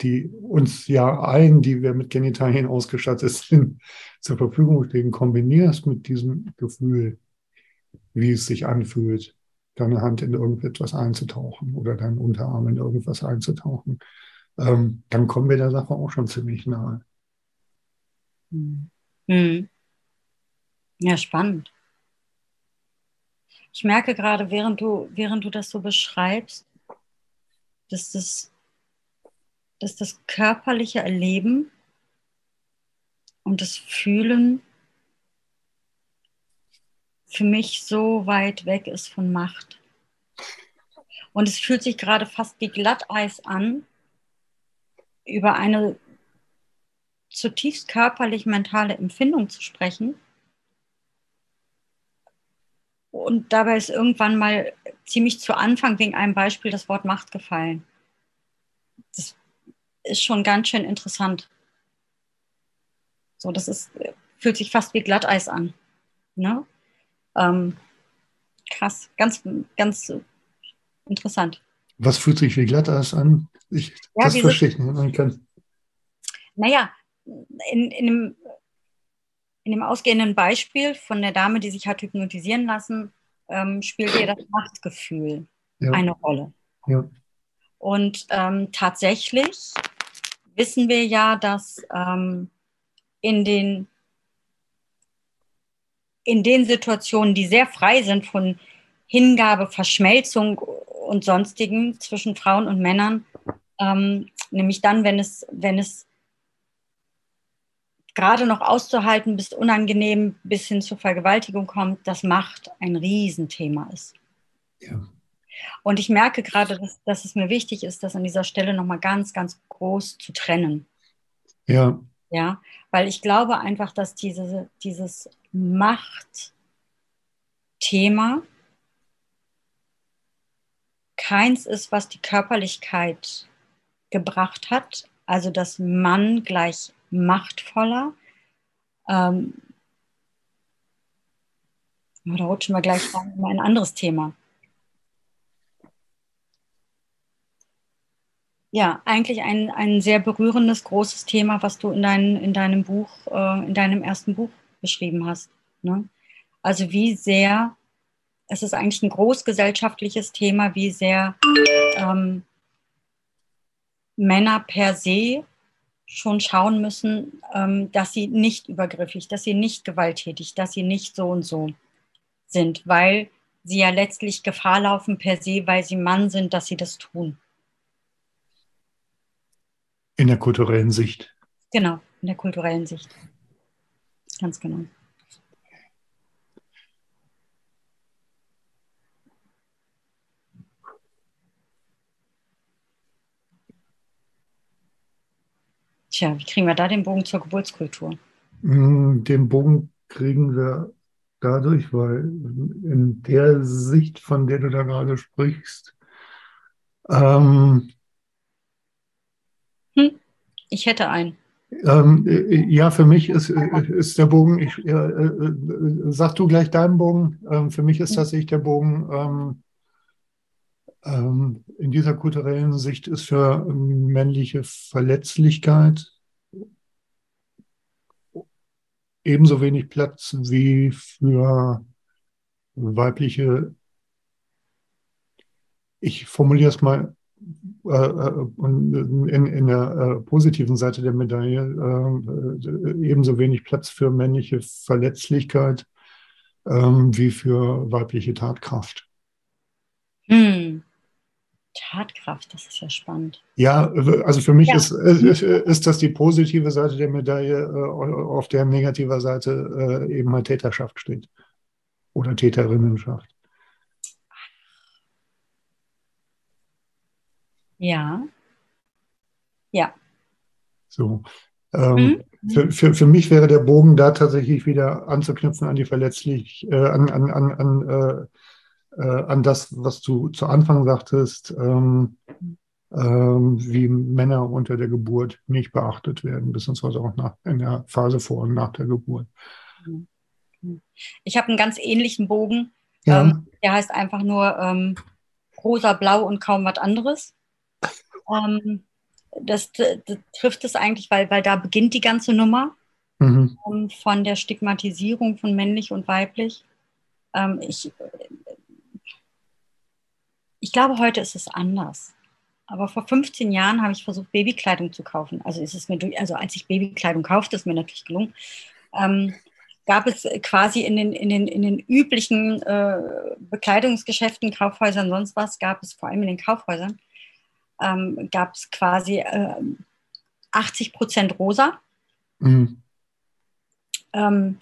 die uns ja allen, die wir mit Genitalien ausgestattet sind, zur Verfügung stehen, kombinierst mit diesem Gefühl, wie es sich anfühlt, deine Hand in irgendetwas einzutauchen oder deinen Unterarm in irgendwas einzutauchen, ähm, dann kommen wir der Sache auch schon ziemlich nahe. Hm. Hm. Ja, spannend. Ich merke gerade, während du, während du das so beschreibst, dass das, dass das körperliche Erleben und das Fühlen für mich so weit weg ist von Macht. Und es fühlt sich gerade fast wie Glatteis an, über eine zutiefst körperlich-mentale Empfindung zu sprechen. Und dabei ist irgendwann mal ziemlich zu Anfang wegen einem Beispiel das Wort Macht gefallen. Das ist schon ganz schön interessant. So, das ist, fühlt sich fast wie Glatteis an. Ne? Ähm, krass, ganz, ganz interessant. Was fühlt sich wie Glatteis an? Ich, Ja, das verstehe ich nicht. Man kann, Naja, in, in, dem, in dem ausgehenden Beispiel von der Dame, die sich hat hypnotisieren lassen, ähm, spielt ihr das Machtgefühl ja, eine Rolle. ja, Und ähm, tatsächlich wissen wir ja, dass ähm, in, den, in den Situationen, die sehr frei sind von Hingabe, Verschmelzung und sonstigen zwischen Frauen und Männern, ähm, nämlich dann, wenn es, wenn es gerade noch auszuhalten bis unangenehm bis hin zur Vergewaltigung kommt, dass Macht ein Riesenthema ist. ja. Und ich merke gerade, dass, dass es mir wichtig ist, das an dieser Stelle nochmal ganz, ganz groß zu trennen. ja. Ja, weil ich glaube einfach, dass diese, dieses Machtthema keins ist, was die Körperlichkeit gebracht hat. Also dass Mann gleich machtvoller, Ähm, da rutschen wir gleich in ein anderes Thema. Ja, eigentlich ein, ein sehr berührendes, großes Thema, was du in, dein, in deinem Buch, äh, in deinem ersten Buch beschrieben hast. Ne? Also wie sehr, es ist eigentlich ein großgesellschaftliches Thema, wie sehr ähm, Männer per se schon schauen müssen, ähm, dass sie nicht übergriffig, dass sie nicht gewalttätig, dass sie nicht so und so sind, weil sie ja letztlich Gefahr laufen per se, weil sie Mann sind, dass sie das tun. In der kulturellen Sicht. Genau, in der kulturellen Sicht. Ganz genau. Tja, wie kriegen wir da den Bogen zur Geburtskultur? Mm, den Bogen kriegen wir dadurch, weil in der Sicht, von der du da gerade sprichst, ähm, hm, ich hätte einen. Ähm, ja, für mich ist, ist der Bogen, ich, äh, äh, sag du gleich deinen Bogen, ähm, für mich ist hm. tatsächlich der Bogen ähm, in dieser kulturellen Sicht ist für männliche Verletzlichkeit ebenso wenig Platz wie für weibliche, ich formuliere es mal äh, äh in, in, der äh, positiven Seite der Medaille, äh, ebenso wenig Platz für männliche Verletzlichkeit ähm, wie für weibliche Tatkraft. Hm. Tatkraft, das ist ja spannend. Ja, also für mich ja. ist, ist, ist, das die positive Seite der Medaille, äh, auf der negativer Seite äh, eben mal Täterschaft steht. Oder Täterinnenschaft. Ja. Ja. So. Ähm, mhm. für, für, für mich wäre der Bogen da tatsächlich wieder anzuknüpfen an die verletzlich, äh, an, an, an, an äh, äh, an das, was du zu Anfang sagtest, ähm, ähm, wie Männer unter der Geburt nicht beachtet werden, beziehungsweise auch nach, in der Phase vor und nach der Geburt. Ich habe einen ganz ähnlichen Bogen. Ja. Ähm, der heißt einfach nur ähm, rosa, blau und kaum was anderes. Ähm, das, das, trifft es eigentlich, weil, weil da beginnt die ganze Nummer mhm. Ähm, von der Stigmatisierung von männlich und weiblich. Ich ich glaube, heute ist es anders. Aber vor 15 Jahren habe ich versucht, Babykleidung zu kaufen. Also ist es mir durch, also als ich Babykleidung kaufte, ist mir natürlich gelungen. Ähm, gab es quasi in den, in den, in den üblichen äh, Bekleidungsgeschäften, Kaufhäusern, sonst was, gab es vor allem in den Kaufhäusern, ähm, gab es quasi äh, 80 Prozent rosa, mhm. ähm,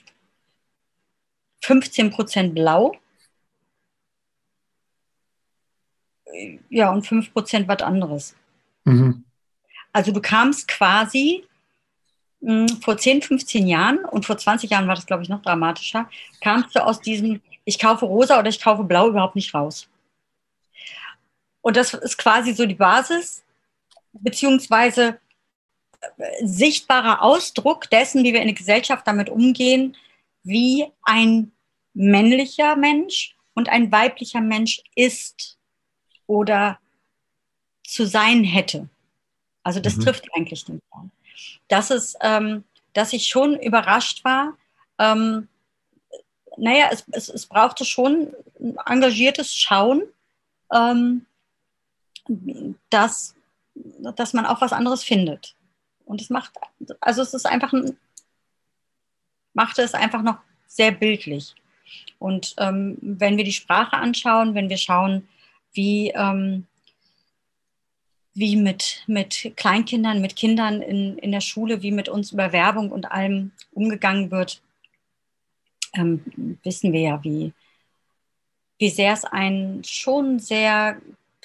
15 Prozent blau ja, und 5% was anderes. Mhm. Also du kamst quasi mh, hm, vor 10, 15 Jahren und vor 20 Jahren war das, glaube ich, noch dramatischer, kamst du aus diesem, ich kaufe rosa oder ich kaufe blau überhaupt nicht raus. Und das ist quasi so die Basis, beziehungsweise äh, sichtbarer Ausdruck dessen, wie wir in der Gesellschaft damit umgehen, wie ein männlicher Mensch und ein weiblicher Mensch ist oder zu sein hätte. Also das mhm. trifft eigentlich den Kern. Dass es, ähm, dass ich schon überrascht war, ähm, naja, es, es, es brauchte schon ein engagiertes Schauen, ähm, dass, dass man auch was anderes findet. Und es macht, also es ist einfach, ein, machte es einfach noch sehr bildlich. Und ähm, wenn wir die Sprache anschauen, wenn wir schauen, wie, ähm, wie mit, mit Kleinkindern, mit Kindern in, in der Schule, wie mit uns über Werbung und allem umgegangen wird, ähm, wissen wir ja, wie, wie sehr es einen schon sehr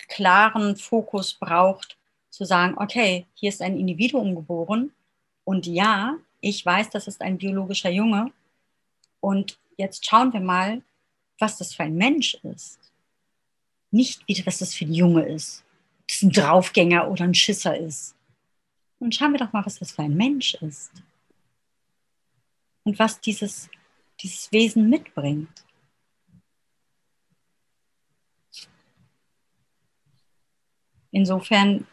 klaren Fokus braucht, zu sagen, okay, hier ist ein Individuum geboren. Und ja, ich weiß, das ist ein biologischer Junge. Und jetzt schauen wir mal, was das für ein Mensch ist nicht wieder, was das für ein Junge ist, ob das ein Draufgänger oder ein Schisser ist. Und schauen wir doch mal, was das für ein Mensch ist. und was dieses, dieses Wesen mitbringt. Insofern,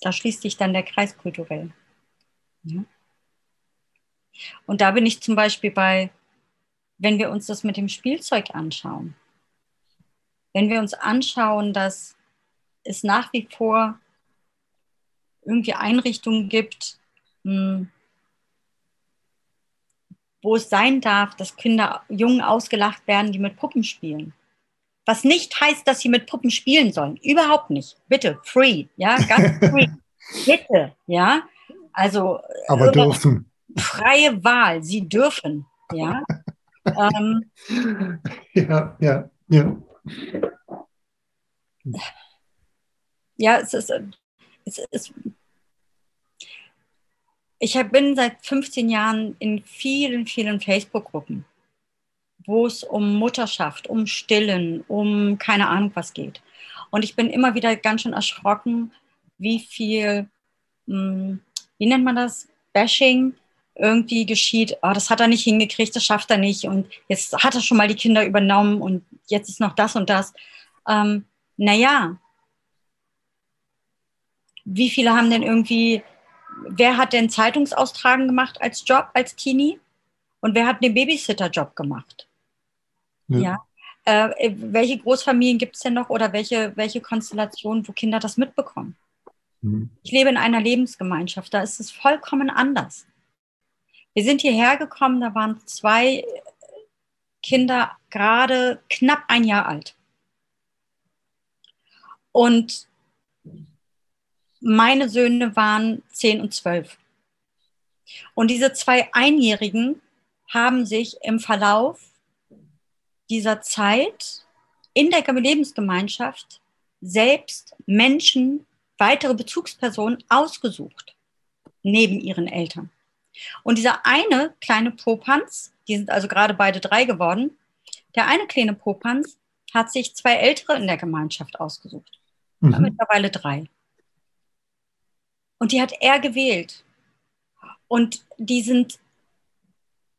da schließt sich dann der Kreis kulturell. Ja. Und da bin ich zum Beispiel bei, wenn wir uns das mit dem Spielzeug anschauen. Wenn wir uns anschauen, dass es nach wie vor irgendwie Einrichtungen gibt, hm, wo es sein darf, dass Kinder, Jungen ausgelacht werden, die mit Puppen spielen. Was nicht heißt, dass sie mit Puppen spielen sollen. Überhaupt nicht. Bitte, free, ja, ganz free. Bitte, ja. Also. Aber dürfen. Freie Wahl. Sie dürfen, ja. ähm, ja, ja, ja. Ja, es ist, es ist ich bin seit 15 Jahren in vielen, vielen Facebook-Gruppen, wo es um Mutterschaft, um Stillen, um keine Ahnung was geht. Und ich bin immer wieder ganz schön erschrocken, wie viel, hm, wie nennt man das, Bashing irgendwie geschieht. Oh, das hat er nicht hingekriegt, das schafft er nicht. Und jetzt hat er schon mal die Kinder übernommen und jetzt ist noch das und das. Ähm, naja, wie viele haben denn irgendwie wer hat denn Zeitungsaustragen gemacht als Job, als Teenie? Und wer hat den Babysitter-Job gemacht? Ja. ja. Äh, welche Großfamilien gibt es denn noch oder welche, welche Konstellationen, wo Kinder das mitbekommen? Mhm. Ich lebe in einer Lebensgemeinschaft, da ist es vollkommen anders. Wir sind hierher gekommen, da waren zwei Kinder gerade knapp ein Jahr alt. Und meine Söhne waren zehn und zwölf. Und diese zwei Einjährigen haben sich im Verlauf dieser Zeit in der Lebensgemeinschaft selbst Menschen, weitere Bezugspersonen ausgesucht, neben ihren Eltern. Und dieser eine kleine Popanz, die sind also gerade beide drei geworden, der eine kleine Popanz hat sich zwei ältere in der Gemeinschaft ausgesucht. Mhm. Mittlerweile drei. Und die hat er gewählt. Und die sind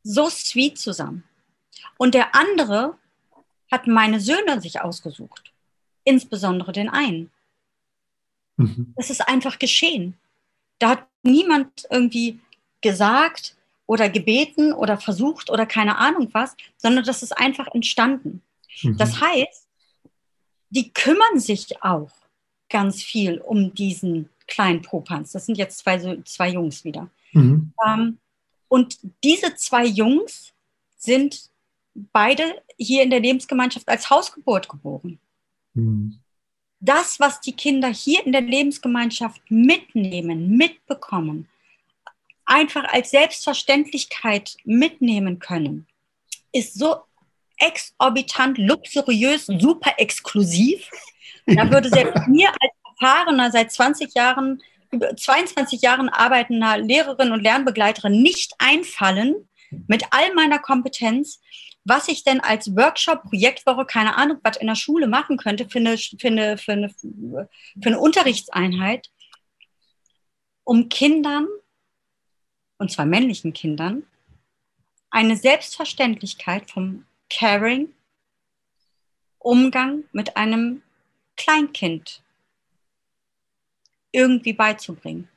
so sweet zusammen. Und der andere hat meine Söhne sich ausgesucht. Insbesondere den einen. Mhm. Das ist einfach geschehen. Da hat niemand irgendwie gesagt oder gebeten oder versucht oder keine Ahnung was, sondern das ist einfach entstanden. Mhm. Das heißt, die kümmern sich auch ganz viel um diesen kleinen Popanz. Das sind jetzt zwei, zwei Jungs wieder. Mhm. Ähm, und diese zwei Jungs sind beide hier in der Lebensgemeinschaft als Hausgeburt geboren. Mhm. Das, was die Kinder hier in der Lebensgemeinschaft mitnehmen, mitbekommen, einfach als Selbstverständlichkeit mitnehmen können, ist so exorbitant, luxuriös, super exklusiv. Da würde selbst mir als erfahrener, seit 20 Jahren, 22 Jahren arbeitender Lehrerin und Lernbegleiterin nicht einfallen, mit all meiner Kompetenz, was ich denn als Workshop, Projektwoche, keine Ahnung, was in der Schule machen könnte für eine, für eine, für eine, für eine Unterrichtseinheit, um Kindern, und zwar männlichen Kindern, eine Selbstverständlichkeit vom Caring, Umgang mit einem Kleinkind irgendwie beizubringen.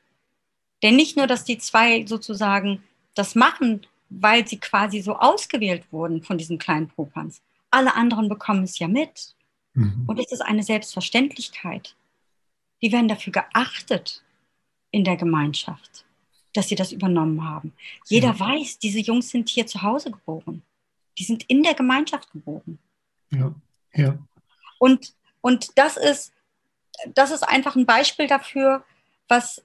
Denn nicht nur, dass die zwei sozusagen das machen, weil sie quasi so ausgewählt wurden von diesen kleinen Popanz. Alle anderen bekommen es ja mit. Mhm. Und es ist eine Selbstverständlichkeit. Die werden dafür geachtet in der Gemeinschaft, dass sie das übernommen haben. Jeder ja. weiß, diese Jungs sind hier zu Hause geboren. Die sind in der Gemeinschaft geboren. Ja, ja. Und, und das ist, das ist einfach ein Beispiel dafür, was,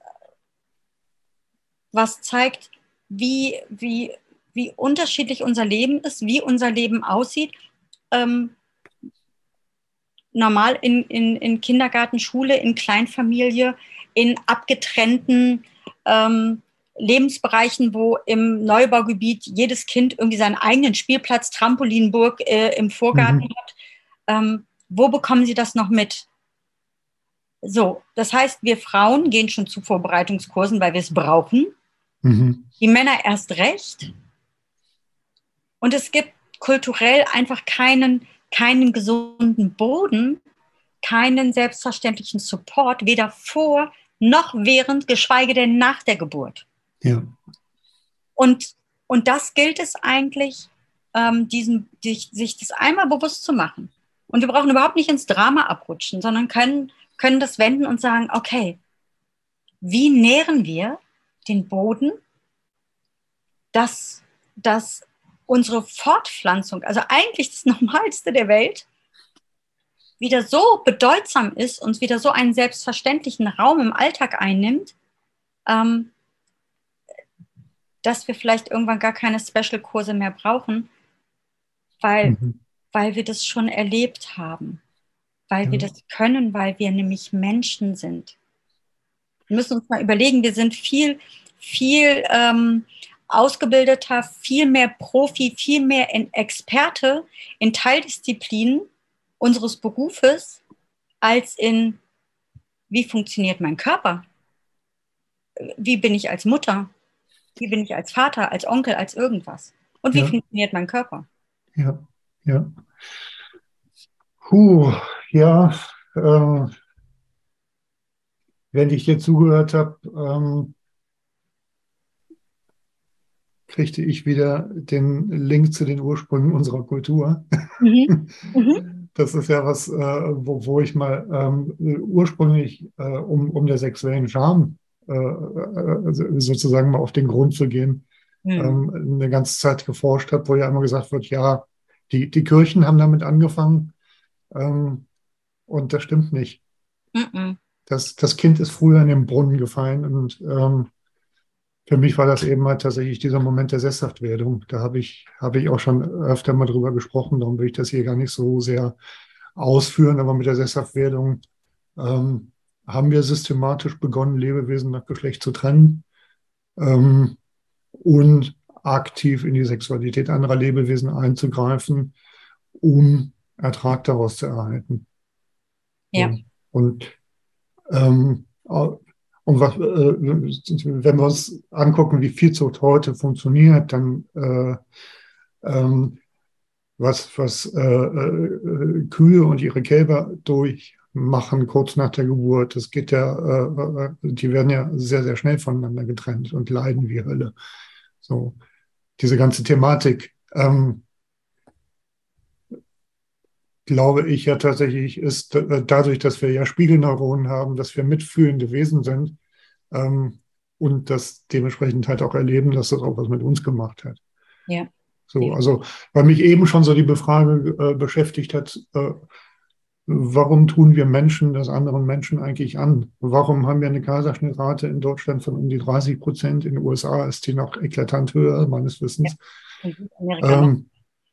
was zeigt, wie, wie, wie unterschiedlich unser Leben ist, wie unser Leben aussieht. Ähm, normal in, in, in Kindergarten, Schule, in Kleinfamilie, in abgetrennten ähm, Lebensbereichen, wo im Neubaugebiet jedes Kind irgendwie seinen eigenen Spielplatz, Trampolinburg äh, im Vorgarten mhm. hat. Ähm, wo bekommen Sie das noch mit? So, das heißt, wir Frauen gehen schon zu Vorbereitungskursen, weil wir es brauchen. Mhm. Die Männer erst recht. Und es gibt kulturell einfach keinen, keinen gesunden Boden, keinen selbstverständlichen Support, weder vor noch während, geschweige denn nach der Geburt. Ja. Und, und das gilt es eigentlich, ähm, diesen, sich, sich das einmal bewusst zu machen. Und wir brauchen überhaupt nicht ins Drama abrutschen, sondern können, können das wenden und sagen, okay, wie nähren wir den Boden, dass, dass unsere Fortpflanzung, also eigentlich das Normalste der Welt, wieder so bedeutsam ist und wieder so einen selbstverständlichen Raum im Alltag einnimmt, ähm, dass wir vielleicht irgendwann gar keine Special-Kurse mehr brauchen, weil, mhm. weil wir das schon erlebt haben, weil ja. wir das können, weil wir nämlich Menschen sind. Wir müssen uns mal überlegen, wir sind viel, viel ähm, ausgebildeter, viel mehr Profi, viel mehr in Experte in Teildisziplinen unseres Berufes als in, wie funktioniert mein Körper? Wie bin ich als Mutter? Wie bin ich als Vater, als Onkel, als irgendwas? Und wie ja. funktioniert mein Körper? Ja, ja. Puh, ja. Äh, wenn ich dir zugehört habe, ähm, kriegte ich wieder den Link zu den Ursprüngen unserer Kultur. Mhm. Mhm. Das ist ja was, äh, wo, wo, ich mal ähm, ursprünglich äh, um, um der sexuellen Scham sozusagen mal auf den Grund zu gehen, mhm. eine ganze Zeit geforscht habe, wo ja immer gesagt wird, ja, die, die Kirchen haben damit angefangen ähm, und das stimmt nicht. Mhm. Das, das Kind ist früher in den Brunnen gefallen und ähm, für mich war das eben halt tatsächlich dieser Moment der Sesshaftwerdung. Da habe ich, habe ich auch schon öfter mal drüber gesprochen, darum will ich das hier gar nicht so sehr ausführen, aber mit der Sesshaftwerdung ähm, haben wir systematisch begonnen, Lebewesen nach Geschlecht zu trennen ähm, und aktiv in die Sexualität anderer Lebewesen einzugreifen, um Ertrag daraus zu erhalten. Ja. Und ähm, und was, äh, wenn wir uns angucken, wie Viehzucht heute funktioniert, dann äh, ähm, was, was äh, äh, Kühe und ihre Kälber durchmachen kurz nach der Geburt, das geht ja, äh, äh, die werden ja sehr, sehr schnell voneinander getrennt und leiden wie Hölle. So, diese ganze Thematik, ähm, glaube ich ja tatsächlich, ist dadurch, dass wir ja Spiegelneuronen haben, dass wir mitfühlende Wesen sind, ähm, und das dementsprechend halt auch erleben, dass das auch was mit uns gemacht hat. Ja. So, also, weil mich eben schon so die Befrage äh, beschäftigt hat, äh, warum tun wir Menschen das anderen Menschen eigentlich an? Warum haben wir eine Kaiserschnittrate in Deutschland von um die 30 Prozent? In den USA ist die noch eklatant höher, meines Wissens. Ja. Ähm,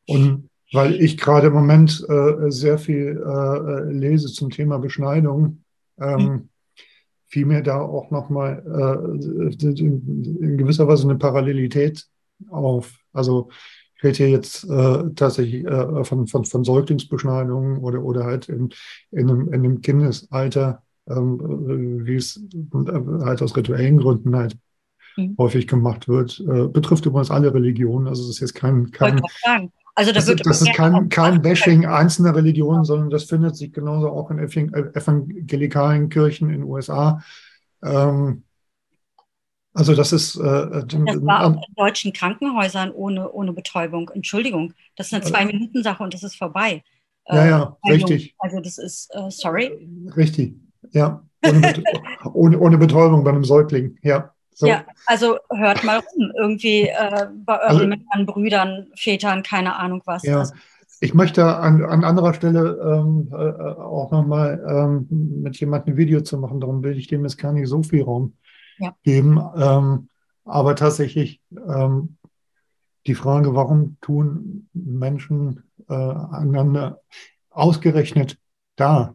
und weil ich gerade im Moment äh, sehr viel äh, lese zum Thema Beschneidung, ähm, mhm fiel mir da auch nochmal äh, in gewisser Weise eine Parallelität auf. Also ich rede hier jetzt äh, tatsächlich äh, von, von, von Säuglingsbeschneidungen oder, oder halt in, in, einem, in einem Kindesalter, ähm, wie es äh, halt aus rituellen Gründen halt mhm. häufig gemacht wird. Äh, betrifft übrigens alle Religionen. Also es ist jetzt kein, kein, also da das, wird das ist kein, kein Bashing einzelner Religionen, sondern das findet sich genauso auch in evangelikalen Kirchen in den USA. Ähm, also das ist. Äh, das war auch in deutschen Krankenhäusern ohne, ohne Betäubung. Entschuldigung, das ist eine Zwei-Minuten-Sache und das ist vorbei. Ja, ja, also, richtig. Also das ist, äh, sorry. Richtig, ja. Ohne, ohne, ohne Betäubung bei einem Säugling, ja. So. Ja, also hört mal rum, irgendwie äh, bei euren also, Brüdern, Vätern, keine Ahnung was. Ja. Also, ich möchte an, an anderer Stelle ähm, äh, auch nochmal ähm, mit jemandem ein Video zu machen, darum will ich dem jetzt gar nicht so viel Raum ja. geben. Ähm, aber tatsächlich ähm, die Frage, warum tun Menschen äh, einander ausgerechnet da,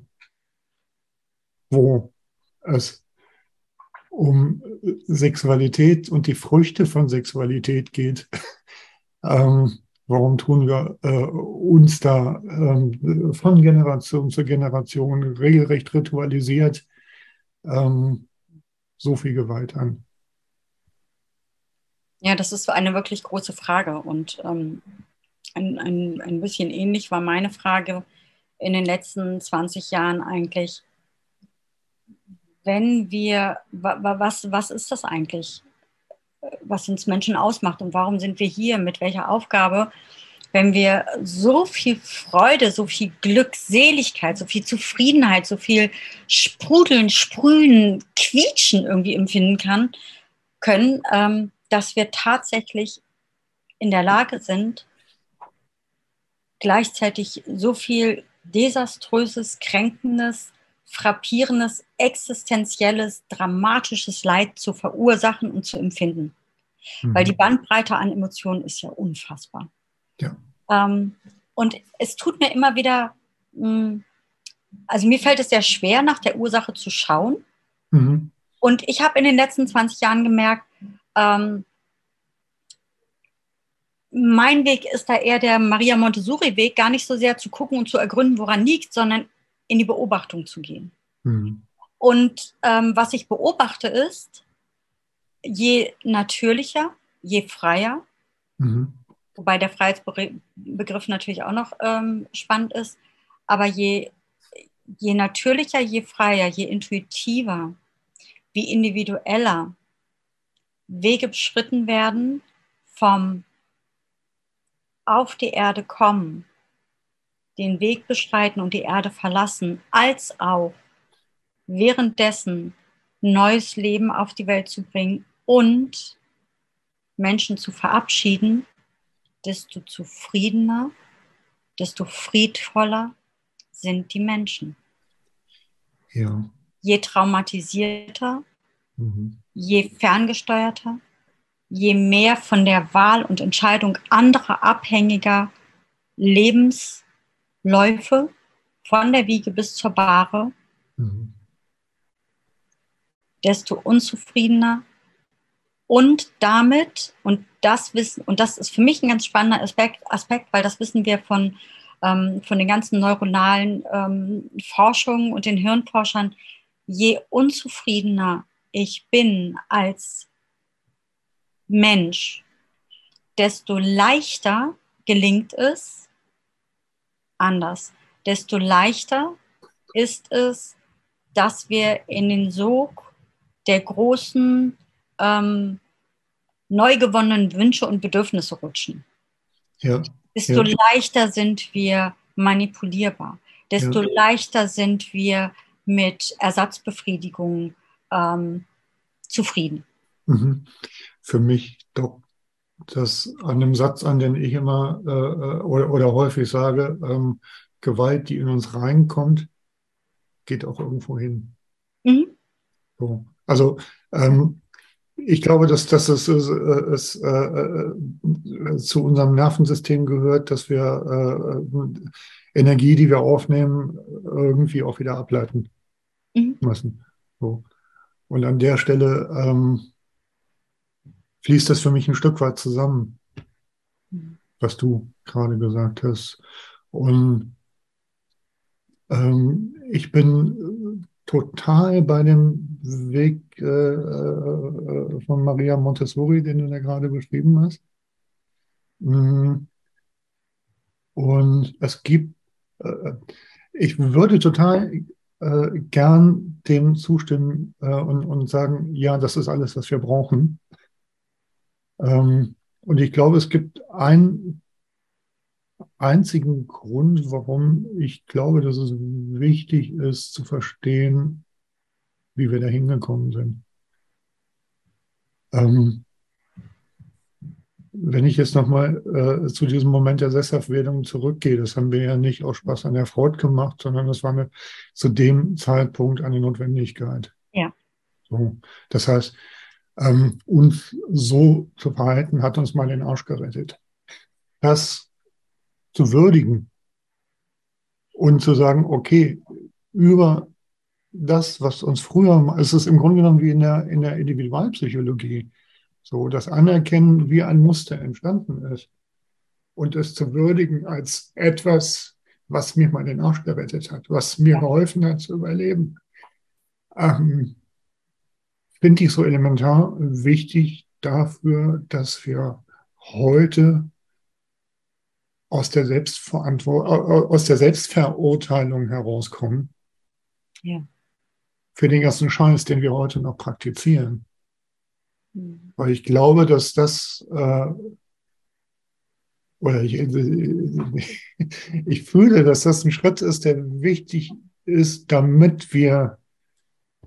wo es um Sexualität und die Früchte von Sexualität geht. ähm, warum tun wir äh, uns da ähm, von Generation zu Generation regelrecht ritualisiert ähm, so viel Gewalt an? Ja, das ist eine wirklich große Frage. Und ähm, ein, ein, ein bisschen ähnlich war meine Frage in den letzten 20 Jahren eigentlich, wenn wir, was, was ist das eigentlich, was uns Menschen ausmacht und warum sind wir hier, mit welcher Aufgabe, wenn wir so viel Freude, so viel Glückseligkeit, so viel Zufriedenheit, so viel Sprudeln, Sprühen, Quietschen irgendwie empfinden kann, können, ähm, dass wir tatsächlich in der Lage sind, gleichzeitig so viel desaströses, kränkendes, frappierendes, existenzielles, dramatisches Leid zu verursachen und zu empfinden. Mhm. Weil die Bandbreite an Emotionen ist ja unfassbar. Ja. Ähm, und es tut mir immer wieder, mh, hm, also mir fällt es sehr schwer, nach der Ursache zu schauen. Mhm. Und ich habe in den letzten 20 Jahren gemerkt, ähm, mein Weg ist da eher der Maria Montessori-Weg, gar nicht so sehr zu gucken und zu ergründen, woran liegt, sondern in die Beobachtung zu gehen. Mhm. Und ähm, was ich beobachte ist, je natürlicher, je freier, mhm. wobei der Freiheitsbegriff natürlich auch noch ähm, spannend ist, aber je, je natürlicher, je freier, je intuitiver, wie individueller Wege beschritten werden vom auf die Erde kommen, den Weg beschreiten und die Erde verlassen, als auch währenddessen neues Leben auf die Welt zu bringen und Menschen zu verabschieden, desto zufriedener, desto friedvoller sind die Menschen. Ja. Je traumatisierter, mhm. je ferngesteuerter, je mehr von der Wahl und Entscheidung anderer abhängiger Lebensläufe von der Wiege bis zur Bahre, mhm. desto unzufriedener und damit, und das wissen, und das ist für mich ein ganz spannender Aspekt, Aspekt weil das wissen wir von, ähm, von den ganzen neuronalen ähm, Forschungen und den Hirnforschern, je unzufriedener ich bin als Mensch, desto leichter gelingt es anders. Desto leichter ist es, dass wir in den Sog der großen, ähm, neu gewonnenen Wünsche und Bedürfnisse rutschen. Ja. Desto ja. leichter sind wir manipulierbar. Desto ja. leichter sind wir mit Ersatzbefriedigung ähm, zufrieden. Mhm für mich dockt das an einem Satz an, den ich immer äh, äh, oder, oder häufig sage, ähm, Gewalt, die in uns reinkommt, geht auch irgendwo hin. Mhm. So. Also ähm, ich glaube, dass, dass es, es, es äh, äh, zu unserem Nervensystem gehört, dass wir äh, Energie, die wir aufnehmen, irgendwie auch wieder ableiten mhm. müssen. So. Und an der Stelle ähm, fließt das für mich ein Stück weit zusammen, was du gerade gesagt hast. Und ähm, ich bin total bei dem Weg äh, äh, von Maria Montessori, den du da gerade beschrieben hast. Mm. Und es gibt, äh, ich würde total äh, gern dem zustimmen äh, und, und sagen, ja, das ist alles, was wir brauchen. Ähm, und ich glaube, es gibt einen einzigen Grund, warum ich glaube, dass es wichtig ist zu verstehen, wie wir da hingekommen sind. Wenn ich jetzt nochmal äh, zu diesem Moment der Sesshaftwerdung zurückgehe, das haben wir ja nicht aus Spaß an der Freude gemacht, sondern das war mir zu dem Zeitpunkt eine Notwendigkeit. Ja. So, das heißt, ähm, uns so zu verhalten, hat uns mal den Arsch gerettet. Das zu würdigen und zu sagen, okay, über das, was uns früher, es ist im Grunde genommen wie in der, in der Individualpsychologie, so das Anerkennen, wie ein Muster entstanden ist und es zu würdigen als etwas, was mir mal den Arsch gerettet hat, was mir geholfen hat zu überleben. Ähm, finde ich so elementar wichtig dafür, dass wir heute aus der Selbstverantwortung, aus der Selbstverurteilung herauskommen. Ja. Für den ganzen Scheiß, den wir heute noch praktizieren. Mhm. Weil ich glaube, dass das, äh, oder ich, ich fühle, dass das ein Schritt ist, der wichtig ist, damit wir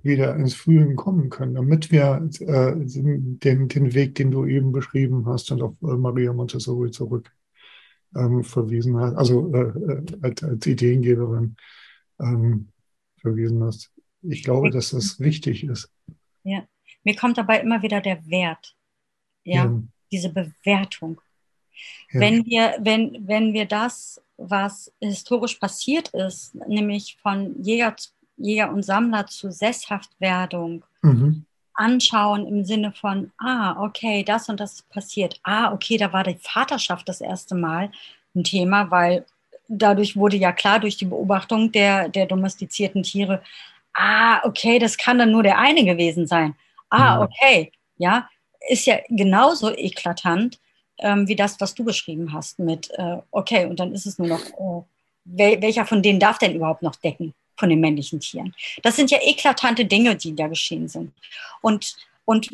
wieder ins Fühlen kommen können, damit wir äh, den, den Weg, den du eben beschrieben hast und auf äh, Maria Montessori zurück ähm, verwiesen hast, also äh, äh, als, als Ideengeberin ähm, verwiesen hast. Ich glaube, dass das wichtig ist. Ja, mir kommt dabei immer wieder der Wert, ja, Ja. diese Bewertung. Ja. Wenn wir, wenn, wenn wir das, was historisch passiert ist, nämlich von Jäger, Jäger und Sammler zu Sesshaftwerdung, Mhm. anschauen im Sinne von, ah, okay, das und das passiert. Ah, okay, da war die Vaterschaft das erste Mal ein Thema, weil dadurch wurde ja klar durch die Beobachtung der, der domestizierten Tiere, ah, okay, das kann dann nur der eine gewesen sein. Ah, okay, ja, ist ja genauso eklatant ähm, wie das, was du beschrieben hast mit, äh, okay, und dann ist es nur noch, äh, wel welcher von denen darf denn überhaupt noch decken von den männlichen Tieren? Das sind ja eklatante Dinge, die da geschehen sind. Und, und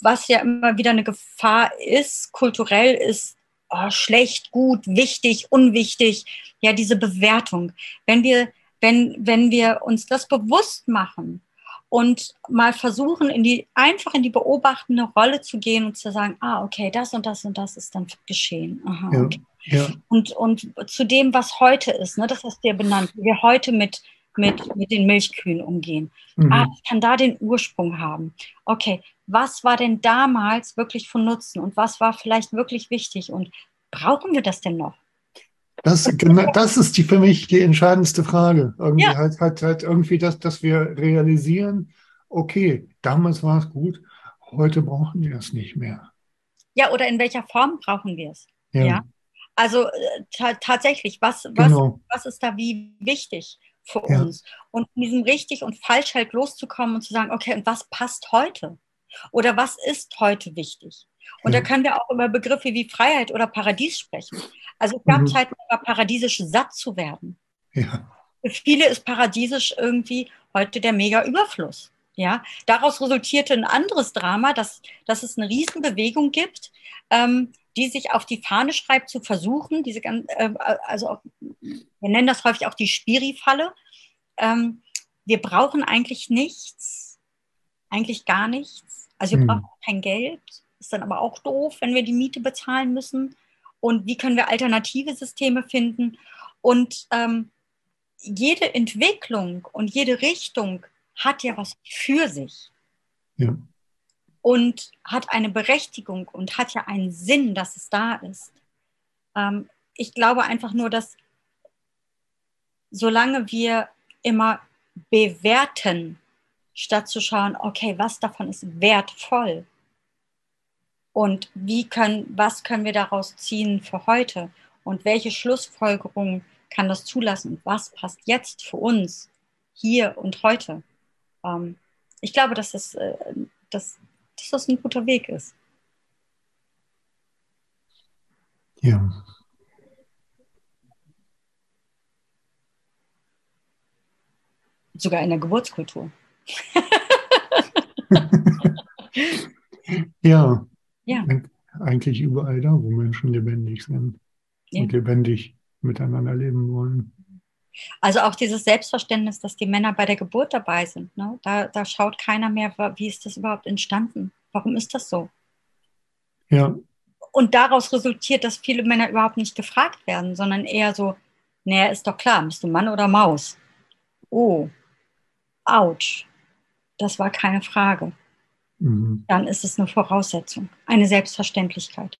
was ja immer wieder eine Gefahr ist, kulturell ist oh, schlecht, gut, wichtig, unwichtig, ja, diese Bewertung. Wenn wir, wenn, wenn wir uns das bewusst machen und mal versuchen, in die, einfach in die beobachtende Rolle zu gehen und zu sagen, ah, okay, das und das und das ist dann geschehen. Aha, Ja. okay Ja. und, und zu dem, was heute ist, ne, das hast du ja benannt, wie wir heute mit, mit, mit den Milchkühen umgehen. Mhm. Ah, ich kann da den Ursprung haben. Okay, was war denn damals wirklich von Nutzen und was war vielleicht wirklich wichtig und brauchen wir das denn noch? Das, das ist die für mich die entscheidendste Frage. Irgendwie Ja. halt, halt, halt irgendwie, dass, dass wir realisieren, okay, damals war es gut, heute brauchen wir es nicht mehr. Ja, oder in welcher Form brauchen wir es? Ja, Ja. Also äh, ta tatsächlich, was, was, genau. was ist da wie wichtig für Ja. uns? Und in diesem richtig und falsch halt loszukommen und zu sagen, okay, und was passt heute? Oder was ist heute wichtig? Und Ja. da können wir auch über Begriffe wie Freiheit oder Paradies sprechen. Also es gab Mhm. Zeiten, war paradiesisch satt zu werden. Ja, Für viele ist paradiesisch irgendwie heute der Mega-Überfluss. Ja, daraus resultierte ein anderes Drama, dass, dass es eine Riesenbewegung gibt, ähm, die sich auf die Fahne schreibt, zu versuchen, diese äh, also auch, wir nennen das häufig auch die Spiri-Falle. Ähm, wir brauchen eigentlich nichts, eigentlich gar nichts. Also wir Hm. brauchen kein Geld, ist dann aber auch doof, wenn wir die Miete bezahlen müssen. Und wie können wir alternative Systeme finden? Und ähm, jede Entwicklung und jede Richtung hat ja was für sich ja, und hat eine Berechtigung und hat ja einen Sinn, dass es da ist. Ähm, ich glaube einfach nur, dass solange wir immer bewerten, statt zu schauen, okay, was davon ist wertvoll und wie können, was können wir daraus ziehen für heute und welche Schlussfolgerungen kann das zulassen was passt jetzt für uns hier und heute. Ähm, ich glaube, dass das, äh, dass, dass das ein guter Weg ist. ja. Sogar in der Geburtskultur. Ja, Ja. eigentlich überall da, wo Menschen lebendig sind Ja. und lebendig miteinander leben wollen. Also auch dieses Selbstverständnis, dass die Männer bei der Geburt dabei sind. Ne? Da, da schaut keiner mehr, wie ist das überhaupt entstanden? Warum ist das so? Ja, Und daraus resultiert, dass viele Männer überhaupt nicht gefragt werden, sondern eher so, naja, ist doch klar, bist du Mann oder Maus? Oh, ouch, das war keine Frage. Mhm. Dann ist es eine Voraussetzung, eine Selbstverständlichkeit.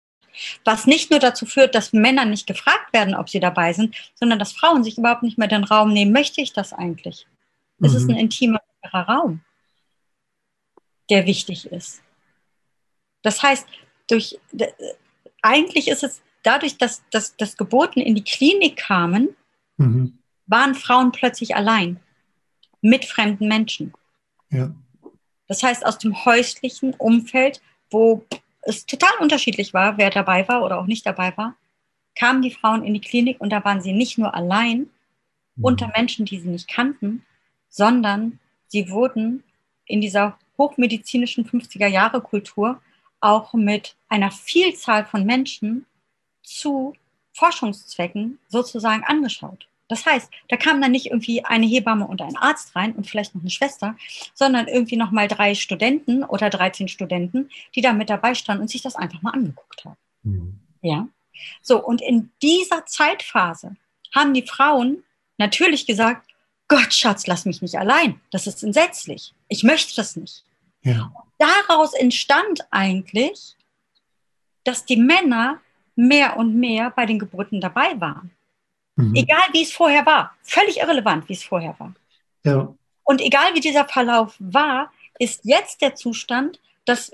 Was nicht nur dazu führt, dass Männer nicht gefragt werden, ob sie dabei sind, sondern dass Frauen sich überhaupt nicht mehr den Raum nehmen. Möchte ich das eigentlich? Es ist ein Mhm. intimer Raum, der wichtig ist. Das heißt, durch, eigentlich ist es dadurch, dass, dass, dass Geburten in die Klinik kamen, Mhm. waren Frauen plötzlich allein mit fremden Menschen. ja, Das heißt, aus dem häuslichen Umfeld, wo es total unterschiedlich war, wer dabei war oder auch nicht dabei war, kamen die Frauen in die Klinik und da waren sie nicht nur allein Mhm. unter Menschen, die sie nicht kannten, sondern sie wurden in dieser hochmedizinischen 50er Jahre Kultur auch mit einer Vielzahl von Menschen zu Forschungszwecken sozusagen angeschaut. Das heißt, da kam dann nicht irgendwie eine Hebamme und ein Arzt rein und vielleicht noch eine Schwester, sondern irgendwie noch mal drei Studenten oder 13 Studenten, die da mit dabei standen und sich das einfach mal angeguckt haben. Mhm. Ja. So, und in dieser Zeitphase haben die Frauen natürlich gesagt, Gott, Schatz, lass mich nicht allein. Das ist entsetzlich. Ich möchte das nicht. Ja. Daraus entstand eigentlich, dass die Männer mehr und mehr bei den Geburten dabei waren. Mhm. Egal wie es vorher war. Völlig irrelevant, wie es vorher war. Ja. Und egal wie dieser Verlauf war, ist jetzt der Zustand, dass,